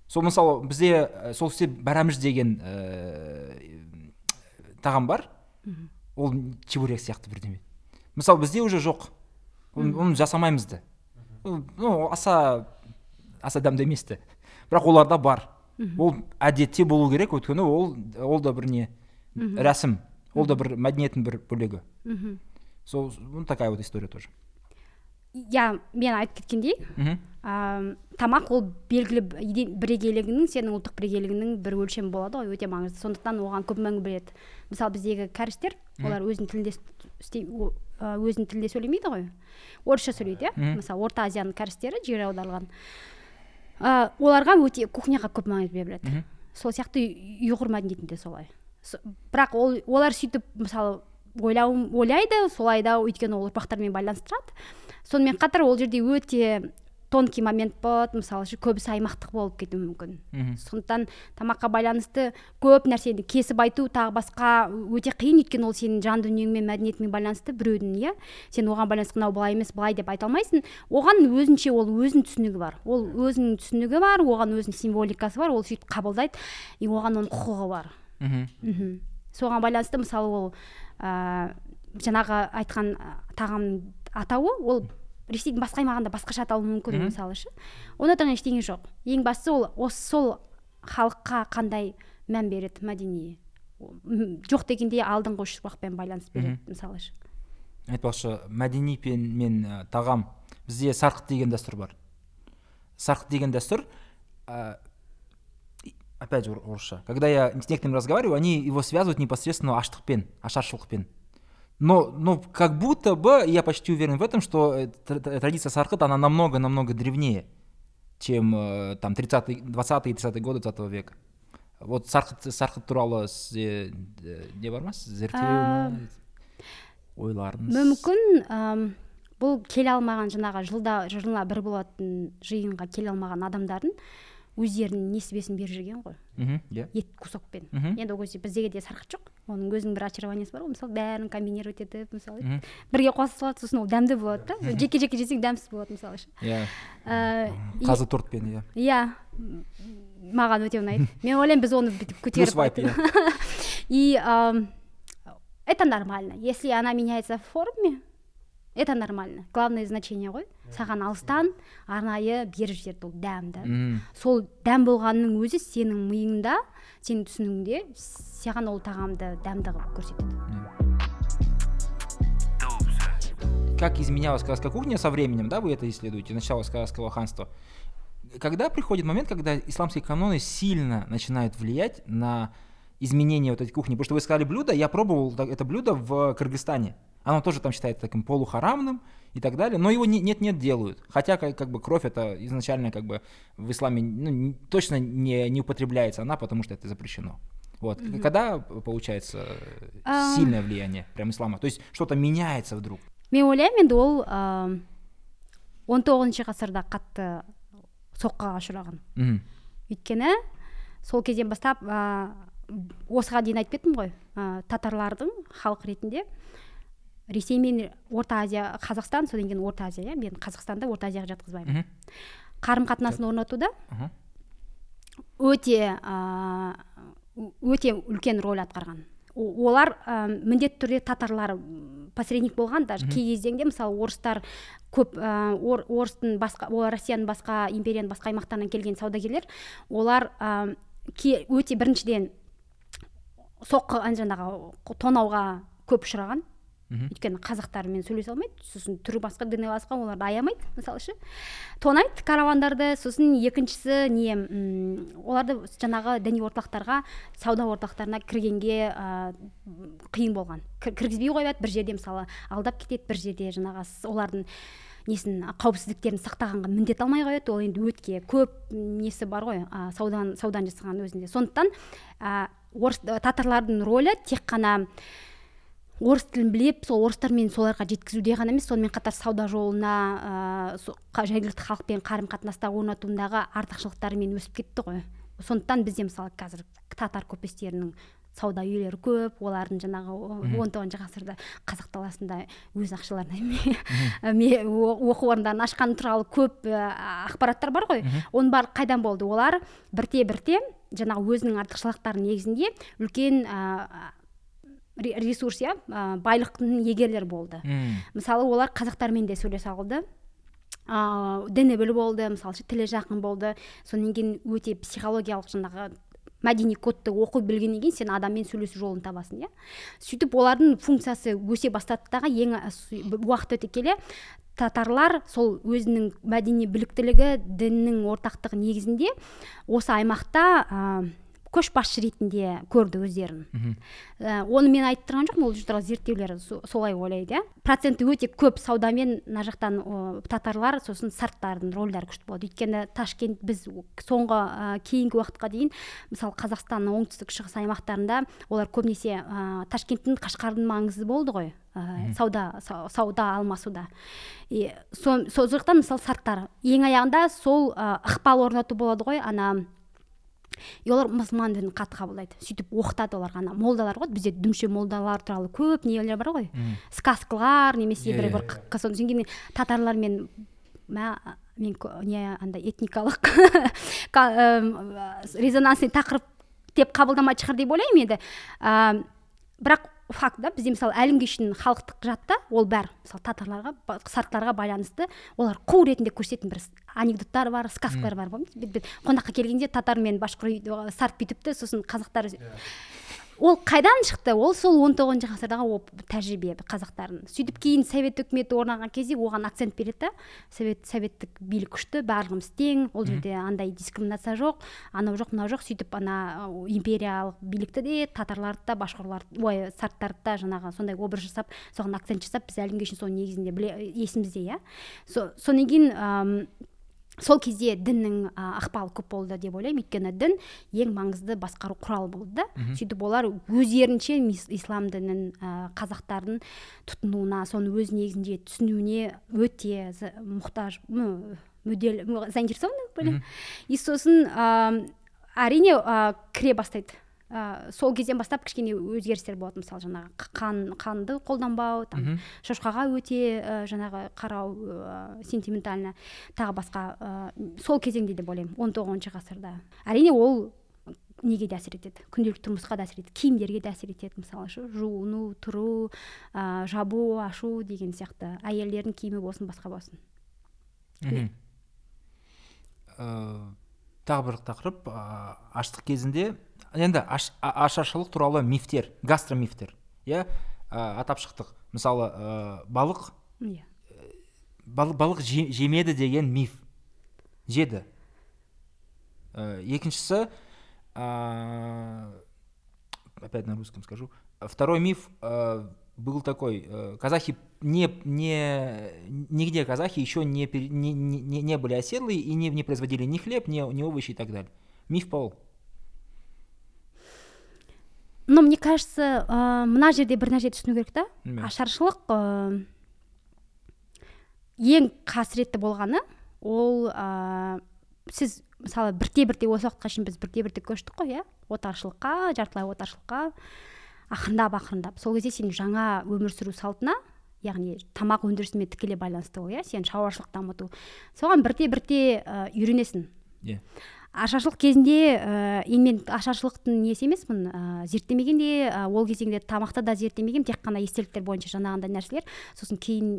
Сол мысалы бізде ә, сол істе бәрәміш деген ә, тағам бар. Ол чебурек сияқты бірдеме. Мысалы бізде уже жоқ. Оны оны жасамаймыз да. Ну аса аса дәмді емес те. Бірақ оларда бар. Ол әдетте болу керек өйткені ол ол да бір не? Рәсім. Ол да бір мәдениеттің бір бөлігі. Мхм. Сол ну такая вот история тоже. Иә мен айтып кеткендей ә, тамақ ол белгілі бірегейлігінің сенің ұлттық бірегейлігінің бір өлшемі болады ғой өте маңызды. Сондықтан оған көп мән береді. Мысалы біздегі кәрістер олар өзінің тілінде өзінің тілінде сөйлемейді ғой. Орысша сөйлейді иә? Мысалы орта азияның кәрістері жер аударылған. Ә, оларға өте кухняға көп маңыз беріледі. Сол сияқты ұйғыр мәдениетінде солай. Бірақ ол олар сөйтіп мысалы ойлау ойлайды солай да өйткені ол ұрпақтармен байланыстырады. Сонымен қатар ол жерде өте тонкий момент болады. Мысалы ше көбісі аймақтық болып кетуі мүмкін. Мхм. Сондықтан тамаққа байланысты көп нәрсені кесіп айту тағы басқа өте қиын. Өйткені ол сенің жан дүниеңмен мәдениетіңмен байланысты біреудің иә? Сен оған байланысты мынау былай емес былай деп айта алмайсың. Оған өзінше ол өзінің түсінігі бар. Ол өзінің түсінігі бар оған өзінің символикасы бар. Ол сөйтіп қабылдайды. И оған оның құқығы бар. Мхм. Мхм. Соған байланысты мысалы ол ә, жаңағы айтқан тағамның атауы ол ресейдің басқа аймағында басқаша аталуы мүмкін мысалы ше онда ештеңе жоқ. Ең бастысы ол осы сол халыққа қандай мән береді мәдени? Жоқ дегенде алдыңғы үш ұрпақпен байланыс береді мысалы ше айтпақшы мәдени пен мен ә, тағам бізде сарқыт деген дәстүр бар. Сарқыт деген дәстүр ә, опять же ор- орысша. Когда я с некоторыми разговариваю они его связывают непосредственно аштықпен ашаршылықпен но но как будто бы я почти уверен в этом что э, тр- тр- традиция сарқыт она намного намного древнее чем э, там 30 20 и 30 годы 20 века. Вот сарқыт сарқыт туралы сізде э, не бар ма зерттеу ойларыңыз мүмкін бұл келе алмаған жаңағы жылда жылына бір болатын жиынға келе алмаған адамдардың өздерінің несібесін беріп жүрген ғой. Мхм иә. Ет кусокпен. Мхм. Енді ол кезде біздегі де сарқыт жоқ. Оның өзінің бір очарованиесі бар ғой. Мысалы бәрін комбинировать етіп мысалы. Бірге қоса салады сосын ол дәмді болады да. Жеке жеке жесең дәмсіз болады мысалы ше. Иә. Қазы тортпен иә. Иә. Маған өте ұнайды. Мен ойлаймын біз оны бүйтіп көтеріп иә. И это нормально. Если она меняется в форме это нормально главное значение ғой саған алыстан арнайы беріп жіберді ол дәм да мхм сол дәм болғанның өзі сенің миыңда сенің түсінігіңде саған ол тағамды дәмді қылып көрсетеді как изменялась казахская кухня со временем, да, вы это исследуете, начало казахского ханства. Когда приходит момент, когда исламские каноны сильно начинают влиять на изменение вот этой кухни? Потому что вы сказали блюдо, я пробовал это блюдо в Кыргызстане. Оно тоже там считается таким полухарамным и так далее, но его не- нет-нет делают. Хотя как, как бы кровь это изначально как бы в исламе ну, точно не, не употребляется она, потому что это запрещено. Вот. Когда получается А. сильное влияние прям ислама? То есть что-то меняется вдруг? мен ойлаймын енді ол ам, он тоғызыншы ғасырда қатты соққыға ұшыраған Мгм. өйткені сол кезден бастап ә, осыған дейін айтып кеттім ғой ә, татарлардың халық ретінде. Ресей мен орта азия қазақстан содан кейін орта азия иә мен қазақстанды орта азияға жатқызбаймын. Қарым қатынасын орнатуда. Өте ә, өте үлкен роль атқарған. Олар ә, міндетті түрде татарлар посредник болған даже кей кезеңде мысалы орыстар көп ә, ор, орыстың басқа о, россияның басқа империяның басқа аймақтарынан келген саудагерлер олар ә, өте біріншіден соққы жаңағы тонауға көп ұшыраған. Өйткені қазақтармен сөйлесе алмайды сосын түрі басқа діні басқа оларды аямайды мысалы ше. Тонайды каравандарды сосын екіншісі не м, оларды жаңағы діни орталықтарға сауда орталықтарына кіргенге ә, қиын болған. Кір- кіргізбей қояды бір жерде мысалы алдап кетеді бір жерде жаңағы олардың несін қауіпсіздіктерін сақтағанға міндет алмай қояды. Ол енді өтке көп несі бар ғой ә, саудан саудан жасаған өзінде. Сондықтан ә, орыс татарлардың рөлі тек қана орыс тілін біліп сол орыстармен соларға жеткізуде ғана емес. Сонымен қатар сауда жолына ә, жергілікті халықпен қарым қатынаста орнатуындағы артықшылықтарымен өсіп кетті ғой. Сондықтан бізде мысалы қазір татар көпестерінің сауда үйлері көп олардың жаңағы он тоғызыншы ғасырда қазақ даласында өз ақшаларына оқу орындарын ашқаны туралы көп ә, ақпараттар бар ғой. Оның барлығы қайдан болды? Олар бірте бірте жаңағы өзінің артықшылықтарының негізінде үлкен ре- ресурс иә ә, байлықтың егерлері болды. Мысалы олар қазақтармен де сөйлесе алды. Ыыы діні біл болды мысалы тілі жақын болды. Содан кейін өте психологиялық жаңағы мәдени кодты оқи білгеннен кейін сен адаммен сөйлесу жолын табасың иә? Сөйтіп олардың функциясы өсе бастады дағы ең уақыт өте келе татарлар сол өзінің мәдени біліктілігі діннің ортақтығы негізінде осы аймақта ә, көшбасшы ретінде көрді өздерін. Ә, оны мен айтып тұрған жоқпын ол туралы зерттеулер со- солай ойлайды иә. Проценті өте көп саудамен мына жақтан ә, татарлар сосын сарттардың рөлдері күшті болады. Өйткені ташкент біз соңғы ә, кейінгі уақытқа дейін мысалы қазақстанның оңтүстік шығыс аймақтарында олар көбінесе ә, ташкенттің қашқардың маңызы болды ғой ә, сауда са- сауда алмасуда. И со, сол жақтан мысалы сарттар ең аяғында сол ықпал орнату болады ғой ана и олар мұсылман дінін қатты қабылдайды. Сөйтіп оқытады оларға ана молдалар ғой бізде дүмше молдалар туралы көп нелер бар ғой. Сказкалар немесе Иә, бір иә, бір қ- содан кейін татарлармен мә мен не андай этникалық резонансный тақырып деп қабылдамайтын шығар деп ойлаймын енді. Ә, бірақ факт да бізде мысалы әлі шейін халықтық жадта ол бәрі мысалы татарларға сарттарға байланысты. Олар қу ретінде көрсететін бір анекдоттар бар сказкалар бар помните қонаққа келгенде татар мен башқұр сарт бүйтіпті сосын қазақтар ол қайдан шықты? Ол сол он тоғызыншы ғасырдағы тәжірибе қазақтардың сөйтіп кейін совет үкіметі орнаған кезде оған акцент береді да. Совет советтік билік күшті барлығымыз тең ол жерде андай дискриминация жоқ анау жоқ мынау жоқ сөйтіп ана империялық билікті де татарларды да башқұрларды ой сарттарды да жаңағы сондай образ жасап соған акцент жасап біз әлі күнге шейін соның негізінде біле есімізде иә. Со, содан кейін сол кезде діннің ықпалы көп болды деп ойлаймын. Өйткені дін ең маңызды басқару құралы болды да. Сөйтіп олар өздерінше ислам дінін а, қазақтардың тұтынуына соны өз негізінде түсінуіне өте мұқтаж мүдделі заинтересованы были и сосын ам, әрине а, кіре бастайды. Ә, сол кезден бастап кішкене өзгерістер болады. Мысалы жаңағы қан қанды қолданбау там шошқаға өте ә, жаңағы қарау ә, сентиментально тағы басқа ә, сол кезеңде деп ойлаймын он тоғызыншы ғасырда. Әрине ол неге де әсер етеді? Күнделікті тұрмысқа да әсер етеді. Киімдерге де әсер етеді. Мысалы ше жуыну тұру ә, жабу ашу деген сияқты. Әйелдердің киімі болсын басқа болсын. Мгм. Ә, тағы бір тақырып. Ә, аштық кезінде енді аш, ашаршылық туралы мифтер гастромифтер иә? Атап шықтық. Мысалы ә, балық иә. бал- балық же- жемеді деген миф. Жеді. Ә, екіншісі ә, опять на русском скажу. Второй миф ә, был такой казахи не не нигде казахи еще не, не, не, не- были оседлые и не, не производили ни хлеб ни, ни овощи и так далее. Миф па ол но мне кажется ә, мына жерде бір нәрсе түсіну керек та. Ашаршылық ә, ең қасіретті болғаны ол ә, сіз мысалы бірте бірте осы уақытқа шейін біз бірте бірте көштік қой иә? Отаршылыққа жартылай отаршылыққа ақырындап ақырындап. Сол кезде сен жаңа өмір сүру салтына яғни тамақ өндірісімен тікелей байланысты ғой иә? Сен шаруашылық дамыту. Соған бірте бірте ә, үйренесің. Иә. Ашаршылық кезінде ә, енді мен ашаршылықтың несі емеспін? Ә, зерттемеген де ә, ол кезеңде тамақты да зерттемеген тек қана естеліктер бойынша жаңағындай нәрселер. Сосын кейін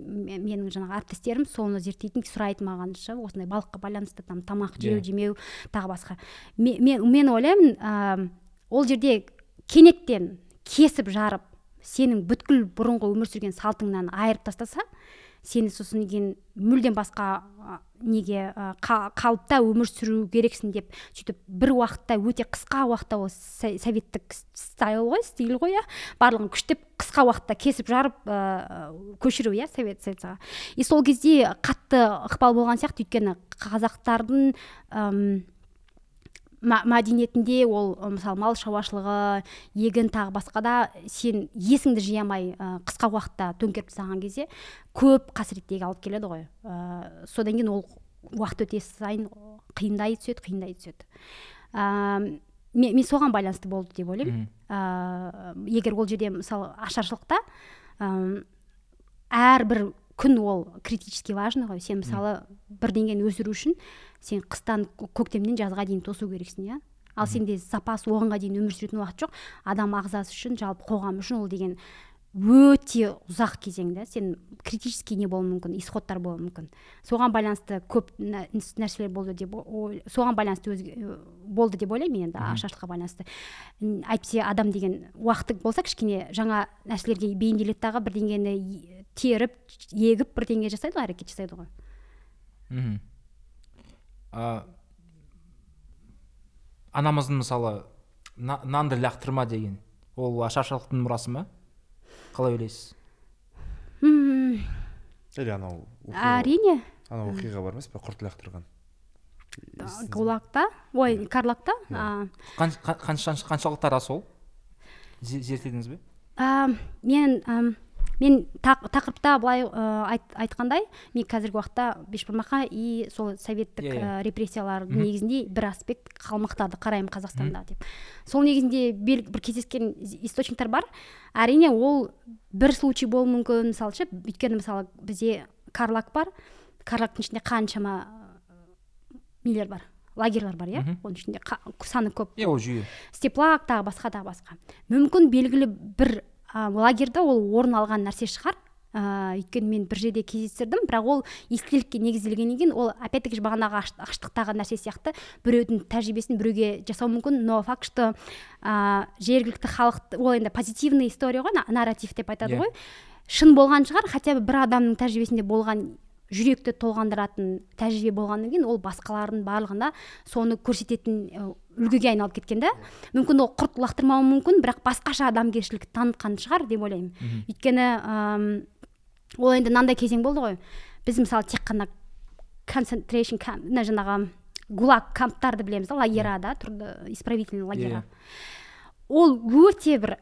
менің жаңағы әріптестерім соны зерттейтін сұрайды маған ше осындай балыққа байланысты там тамақ жеу Иә. жемеу тағы басқа. Мен, мен, мен ойлаймын ә, ол жерде кенеттен кесіп жарып сенің бүткіл бұрынғы өмір сүрген салтыңнан айырып тастаса сені сосын кейін мүлдем басқа неге қалыпта өмір сүру керексің деп сөйтіп бір уақытта өте қысқа уақытта ол со- советтік стайл ғой стиль ғой иә барлығын күштеп қысқа уақытта кесіп жарып ә, көшіру иә совет советсаға и сол кезде қатты ықпал болған сияқты өйткені қазақтардың мәдениетінде ол мысалы мал шаруашылығы егін тағы басқа да сен есіңді жия алмай ы, қысқа уақытта төңкеріп тастаған кезде көп қасіреттегі алып келеді ғой. Ә, содан кейін ол уақыт өте сайын қиындай түседі қиындай түседі. Ә, мен, мен соған байланысты болды деп ойлаймын. Ә, егер ол жерде мысалы ашаршылықта ым, әрбір күн ол критически важно. Ғой сен мысалы бірдеңені өсіру үшін сен қыстан кө- көктемнен жазға дейін тосу керексің иә? Ал сенде запас оғанға дейін өмір сүретін уақыт жоқ. Адам ағзасы үшін жалпы қоғам үшін ол деген өте ұзақ кезең да. Сен критический не болуы мүмкін исходтар болуы мүмкін. Соған байланысты көп нә- нәрселер болды деп соған байланысты өзге э, болды деп ойлаймын енді ашаршылыққа байланысты. Әйтпесе адам деген уақыты болса кішкене жаңа нәрселерге бейімделеді дағы бірдеңені теріп егіп бірдеңе жасайды ғой әрекет жасайды ғой. Мхм. А, анамыздың мысалы на- нанды лақтырма деген ол ашаршылықтың мұрасы ма? Қалай ойлайсыз? М, или анау оқиға- әрине. анау оқиға бар емес пе құрт лақтырған? Гулагта ой карлакта? А, Қан- қан- қанша- қаншалықты рас ол? Зе- зерттедіңіз бе? А, мен мен тақ- тақырыпта былай ә, айт, айтқандай мен қазіргі уақытта бешбармаққа и сол советтік Иә, иә. ә, репрессиялардың негізінде бір аспект қалмақтарды қараймын қазақстанда деп. Сол негізінде бел, бір кездескен источниктар бар. Әрине ол бір случай болуы мүмкін. Мысалы ше өйткені мысалы бізде карлак бар. Карлактың ішінде қаншама нелер бар лагерьлер бар иә? Оның ішінде саны көп. Иә ол жүйе. Степлак тағы басқа тағы басқа. Мүмкін белгілі бір ә, лагерьде ол орын алған нәрсе шығар ә, өйткені мен бір жерде кездестірдім бірақ ол естелікке негізделгеннен кейін ол опять таки бағанағы аш- аштықтағы нәрсе сияқты біреудің тәжірибесін біреуге жасау мүмкін но факт что ә, жергілікті халық ол енді позитивный история ғой на- нарратив деп айтады Иә. ғой шын болған шығар хотя бы бір адамның тәжірибесінде болған жүректі толғандыратын тәжірибе болғаннан кейін ол басқалардың барлығында соны көрсететін үлгіге айналып кеткен да. Мүмкін ол құрт лақтырмауы мүмкін бірақ басқаша адамгершілік танытқан шығар деп ойлаймын. Өйткені ол енді мынандай кезең болды ғой. Біз мысалы тек қана концентрейшн мына жаңағы гулаг камптарды білеміз да тұрды исправительный лагеря ол өте бір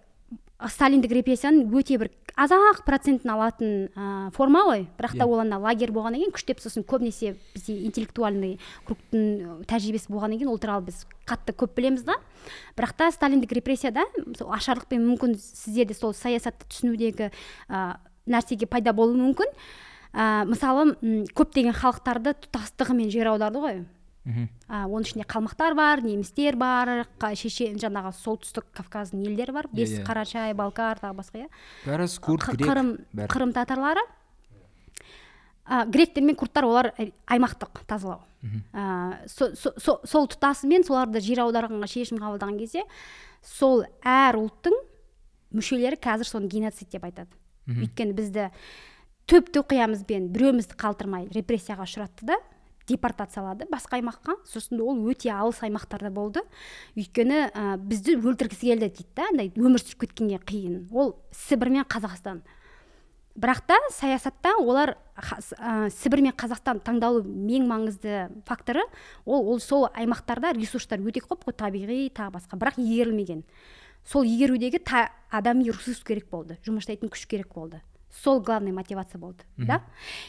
сталиндік репрессияның өте бір аз-ақ процентін алатын ә, форма ғой. Бірақ та Иә. ол ана лагерь болғаннан кейін күштеп сосын көбінесе бізде интеллектуальный кругтың тәжірибесі болғаннан кейін ол туралы біз қатты көп білеміз да. Бірақ та сталиндік репрессияда сол ашарлықпен мүмкін сізде де сол саясатты түсінудегі ә, нәрсеге пайда болуы мүмкін. Ә, мысалы көптеген халықтарды тұтастығымен жер аударды ғой. Мхм. А, оның ішінде қалмақтар бар немістер бар шешен жаңағы солтүстік кавказдың елдері бар. Бес Иә, иә. қарачай балкар тағы басқа иә. Бәрі курд грек қырым қырым татарлары. А, гректер мен курдтар олар ә, аймақтық тазалау. А, со- со- со- сол тұтасымен соларды жер аударғанға шешім қабылдаған кезде сол әр ұлттың мүшелері қазір соны геноцид деп айтады. Өйткені бізді төп тоқиямызбен біреумізді қалдырмай репрессияға ұшыратты да депортациялады басқа аймаққа. Сосын ол өте алыс аймақтарда болды. Өйткені ә, бізді өлтіргісі келді дейді да андай өмір сүріп кеткенге қиын. Ол сібір мен қазақстан. Бірақ та саясатта олар ә, сібір мен қазақстан таңдалу ең маңызды факторы. Ол ол сол аймақтарда ресурстар өте көп қой табиғи тағы басқа. Бірақ игерілмеген. Сол игерудегі та, адами ресурс керек болды. Жұмыс жасайтын күш керек болды. Сол главный мотивация болды да?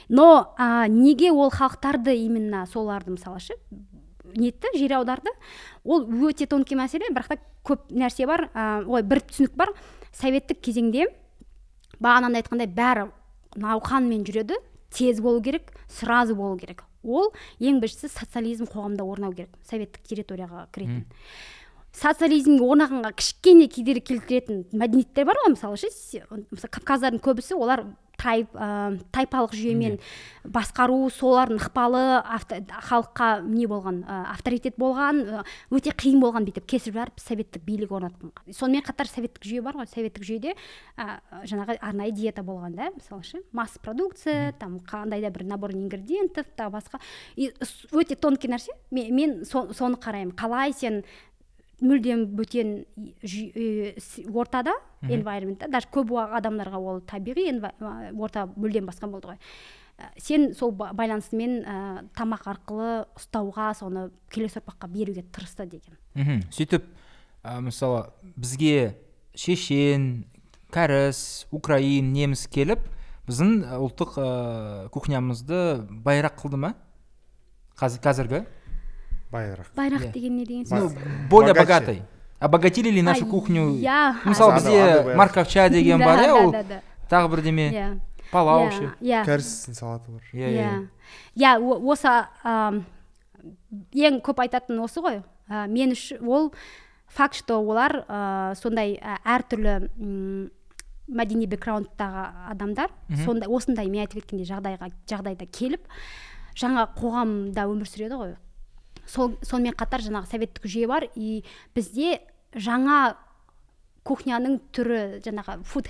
Но а, неге ол халықтарды именно соларды мысалы ше нетті жер аударды? Ол өте тонкий мәселе бірақ та көп нәрсе бар ой бір түсінік бар. Советтік кезеңде бағанағыдай айтқандай бәрі науқанмен жүреді тез болу керек сразу болу керек. Ол ең біріншісі социализм қоғамда орнау керек советтік территорияға кіретін. Социализмге орнағанға кішкене кедергі келтіретін мәдениеттер бар ғой мысалы ше мысалы кавказдардың көбісі олар тайп ә, тайпалық жүйемен басқару солардың ықпалы халыққа не болған ә, авторитет болған өте қиын болған бүйтіп кесіп жарып советтік билік орнатқан. Сонымен қатар советтік жүйе бар ғой советтік жүйеде ә, жаңағы арнайы диета болған да мысалы ше масс продукция там қандай да бір набор ингредиентов тағы басқа. И өте тонкий нәрсе. Мен, мен со- соны қараймын. Қалай сен мүлдем бөтен ортада environmentта. Даже көп адамдарға ол табиғи орта мүлдем басқа болды ғой. Ә, сен сол ба- байланысымен ә, тамақ арқылы ұстауға соны келесі ұрпаққа беруге тырысты деген. Мхм. Сөйтіп ә, мысалы бізге шешен кәріс украин неміс келіп біздің ұлттық ә, кухнямызды байрақ қылды ма? Қазір, қазіргі? Байрақ Иә. деген не деген ну, сөз? более богатой обогатили ли нашу кухню? иә мысалы бізде байрақ. морковча деген бар иә ол тағы бірдеме иә палау ше иә кәрістің салаты бар. Иә иә иә осы ең көп айтатын осы ғой. Мен үшін ол факт что олар ә, сондай ә, әртүрлі м, мәдени бэкграундтағы адамдар. Сондай осындай мен айтып кеткендей жағдайға жағдайда келіп жаңа қоғамда өмір сүреді ғой. Сол сонымен қатар жаңағы советтік жүйе бар. И бізде жаңа кухняның түрі жаңағы фуд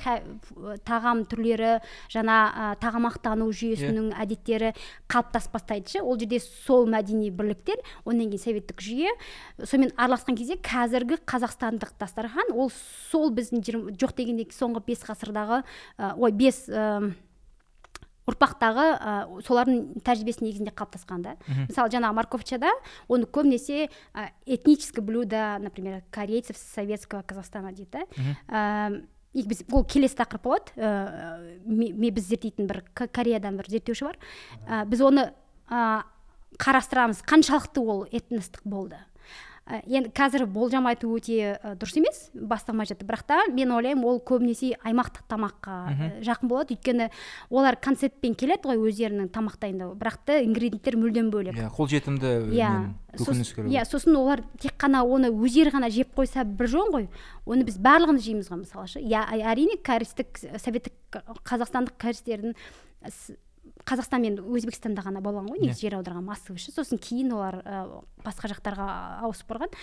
тағам түрлері жаңа ә, тағамақтану жүйесінің әдеттері қалыптасып бастайды ше. Ол жерде сол мәдени бірліктер одан кейін советтік жүйе. Сонымен араласқан кезде қазіргі қазақстандық дастархан ол сол біздің жоқ дегенде соңғы бес ғасырдағы ой бес ұрпақтағы ә, солардың тәжірибесі негізінде қалыптасқан да. Мысалы жаңағы морковчада оны көбінесе ә, этническое блюдо например корейцев советского казахстана дейді да. Ә, и біз ол келесі тақырып болады. Ә, ме- ме- біз зерттейтін бір кореядан бір зерттеуші бар. Ә, біз оны ә, қарастырамыз. Қаншалықты ол этностық болды? Енді қазір болжам айту өте ә, дұрыс емес басталмай жатыр бірақ та мен ойлаймын ол көбінесе аймақтық тамаққа ә, жақын болады. Өйткені олар концептпен келеді ғой өздерінің тамақ дайындау бірақ та ингредиенттер мүлдем бөлек. Иә қолжетімді иә көкөністер иә сосын олар тек қана оны өздері ғана жеп қойса бір жөн ғой. Оны біз барлығын жейміз ғой мысалы ше. Иә әрине кәрістік советтік қазақстандық кәрістердің қазақстан мен өзбекстанда ғана болған ғой негізі жер аударған массовый ше сосын кейін олар ә, басқа жақтарға ауысып барған.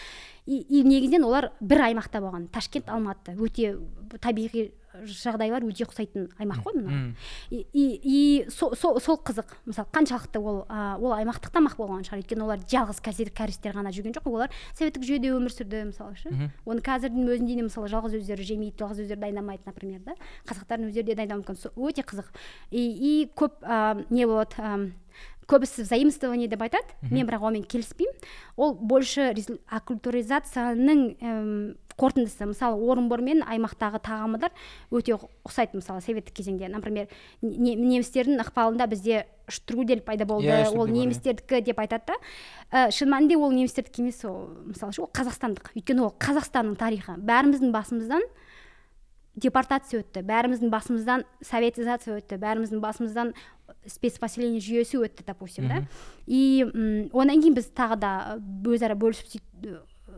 И, и негізінен олар бір аймақта болған. Ташкент алматы. Өте табиғи жағдайлар өте ұқсайтын аймақ қой мына. И, и, и сол сол сол қызық. Мысалы қаншалықты ол ә, ол аймақтық тамақ болған шығар. Өйткені олар жалғыз кәрістер ғана жүрген жоқ. Олар советтік жүйеде өмір сүрді мысалы ше. Оны қазірдің өзінде де мысалы жалғыз өздері жемейді жалғыз өздері дайындамайды например да. Қазақтардың өздері де дайындауы мүмкін. Өте қызық. И, и көп ә, не болады ә, көбісі заимствование деп айтады. Мен бірақ онымен келіспеймін. Ол больше аккультуризацияның қорытындысы мысалы орынбор мен аймақтағы тағамдар өте ұқ- ұқсайды мысалы советтік кезеңде. Например не- немістердің ықпалында бізде штрудель пайда болды Иә, ол немістердікі деп айтады да. Ә, шын мәнінде ол немістердікі емес ол мысалы ше ол қазақстандық. Өйткені ол қазақстанның тарихы. Бәріміздің басымыздан депортация өтті бәріміздің басымыздан советизация өтті бәріміздің басымыздан спецпоселение жүйесі өтті допустим да. И одан кейін біз тағы да өзара бөлісіп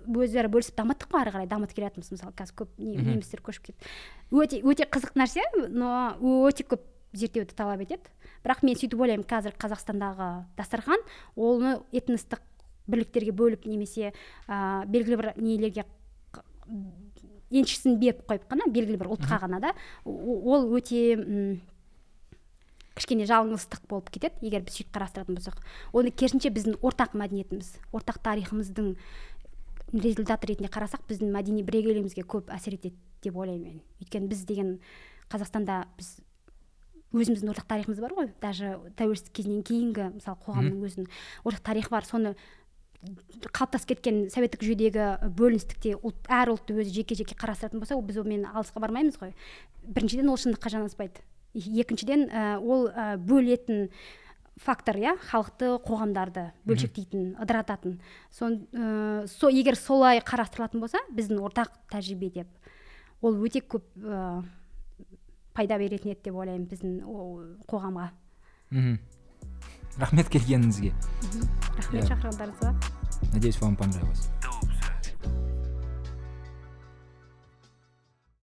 өзара бөлісіп дамыттық қой ары қарай. Дамытып келе жатырмыз мысалы қазір көп не- немістер көшіп кетті. Өте өте қызық нәрсе но өте көп зерттеуді талап етеді. Бірақ мен сөйтіп ойлаймын қазір қазақстандағы дастархан оны этностық бірліктерге бөліп немесе ә, белгілі бір нелерге еншісін беріп қойып қана белгілі бір ұлтқа ғана да ол өте м, кішкене жалғыздық болып кетеді егер біз сөйтіп қарастыратын болсақ. Оны керісінше біздің ортақ мәдениетіміз ортақ тарихымыздың результаты ретінде қарасақ біздің мәдени бірегейлігімізге көп әсер етеді деп ойлаймын мен. Өйткені біз деген қазақстанда біз өзіміздің ортақ тарихымыз бар ғой. Даже тәуелсіздік кезінен кейінгі мысалы қоғамның өзінің ортақ тарихы бар. Соны қалыптасып кеткен советтік жүйедегі бөліністікте ұлт әр ұлтты өзі жеке жеке қарастыратын болса ол біз онымен алысқа бармаймыз ғой. Біріншіден ол шындыққа жанаспайды. Екіншіден ол бөлетін фактор иә халықты қоғамдарды бөлшектейтін ыдырататын. Сон ә, со егер солай қарастырылатын болса біздің ортақ тәжірибе деп ол өте көп ә, пайда беретін еді деп ойлаймын біздің қоғамға. Мхм. Рахмет келгеніңізге. Рахмет Иә. шақырғандарыңызға. Надеюсь вам понравилось.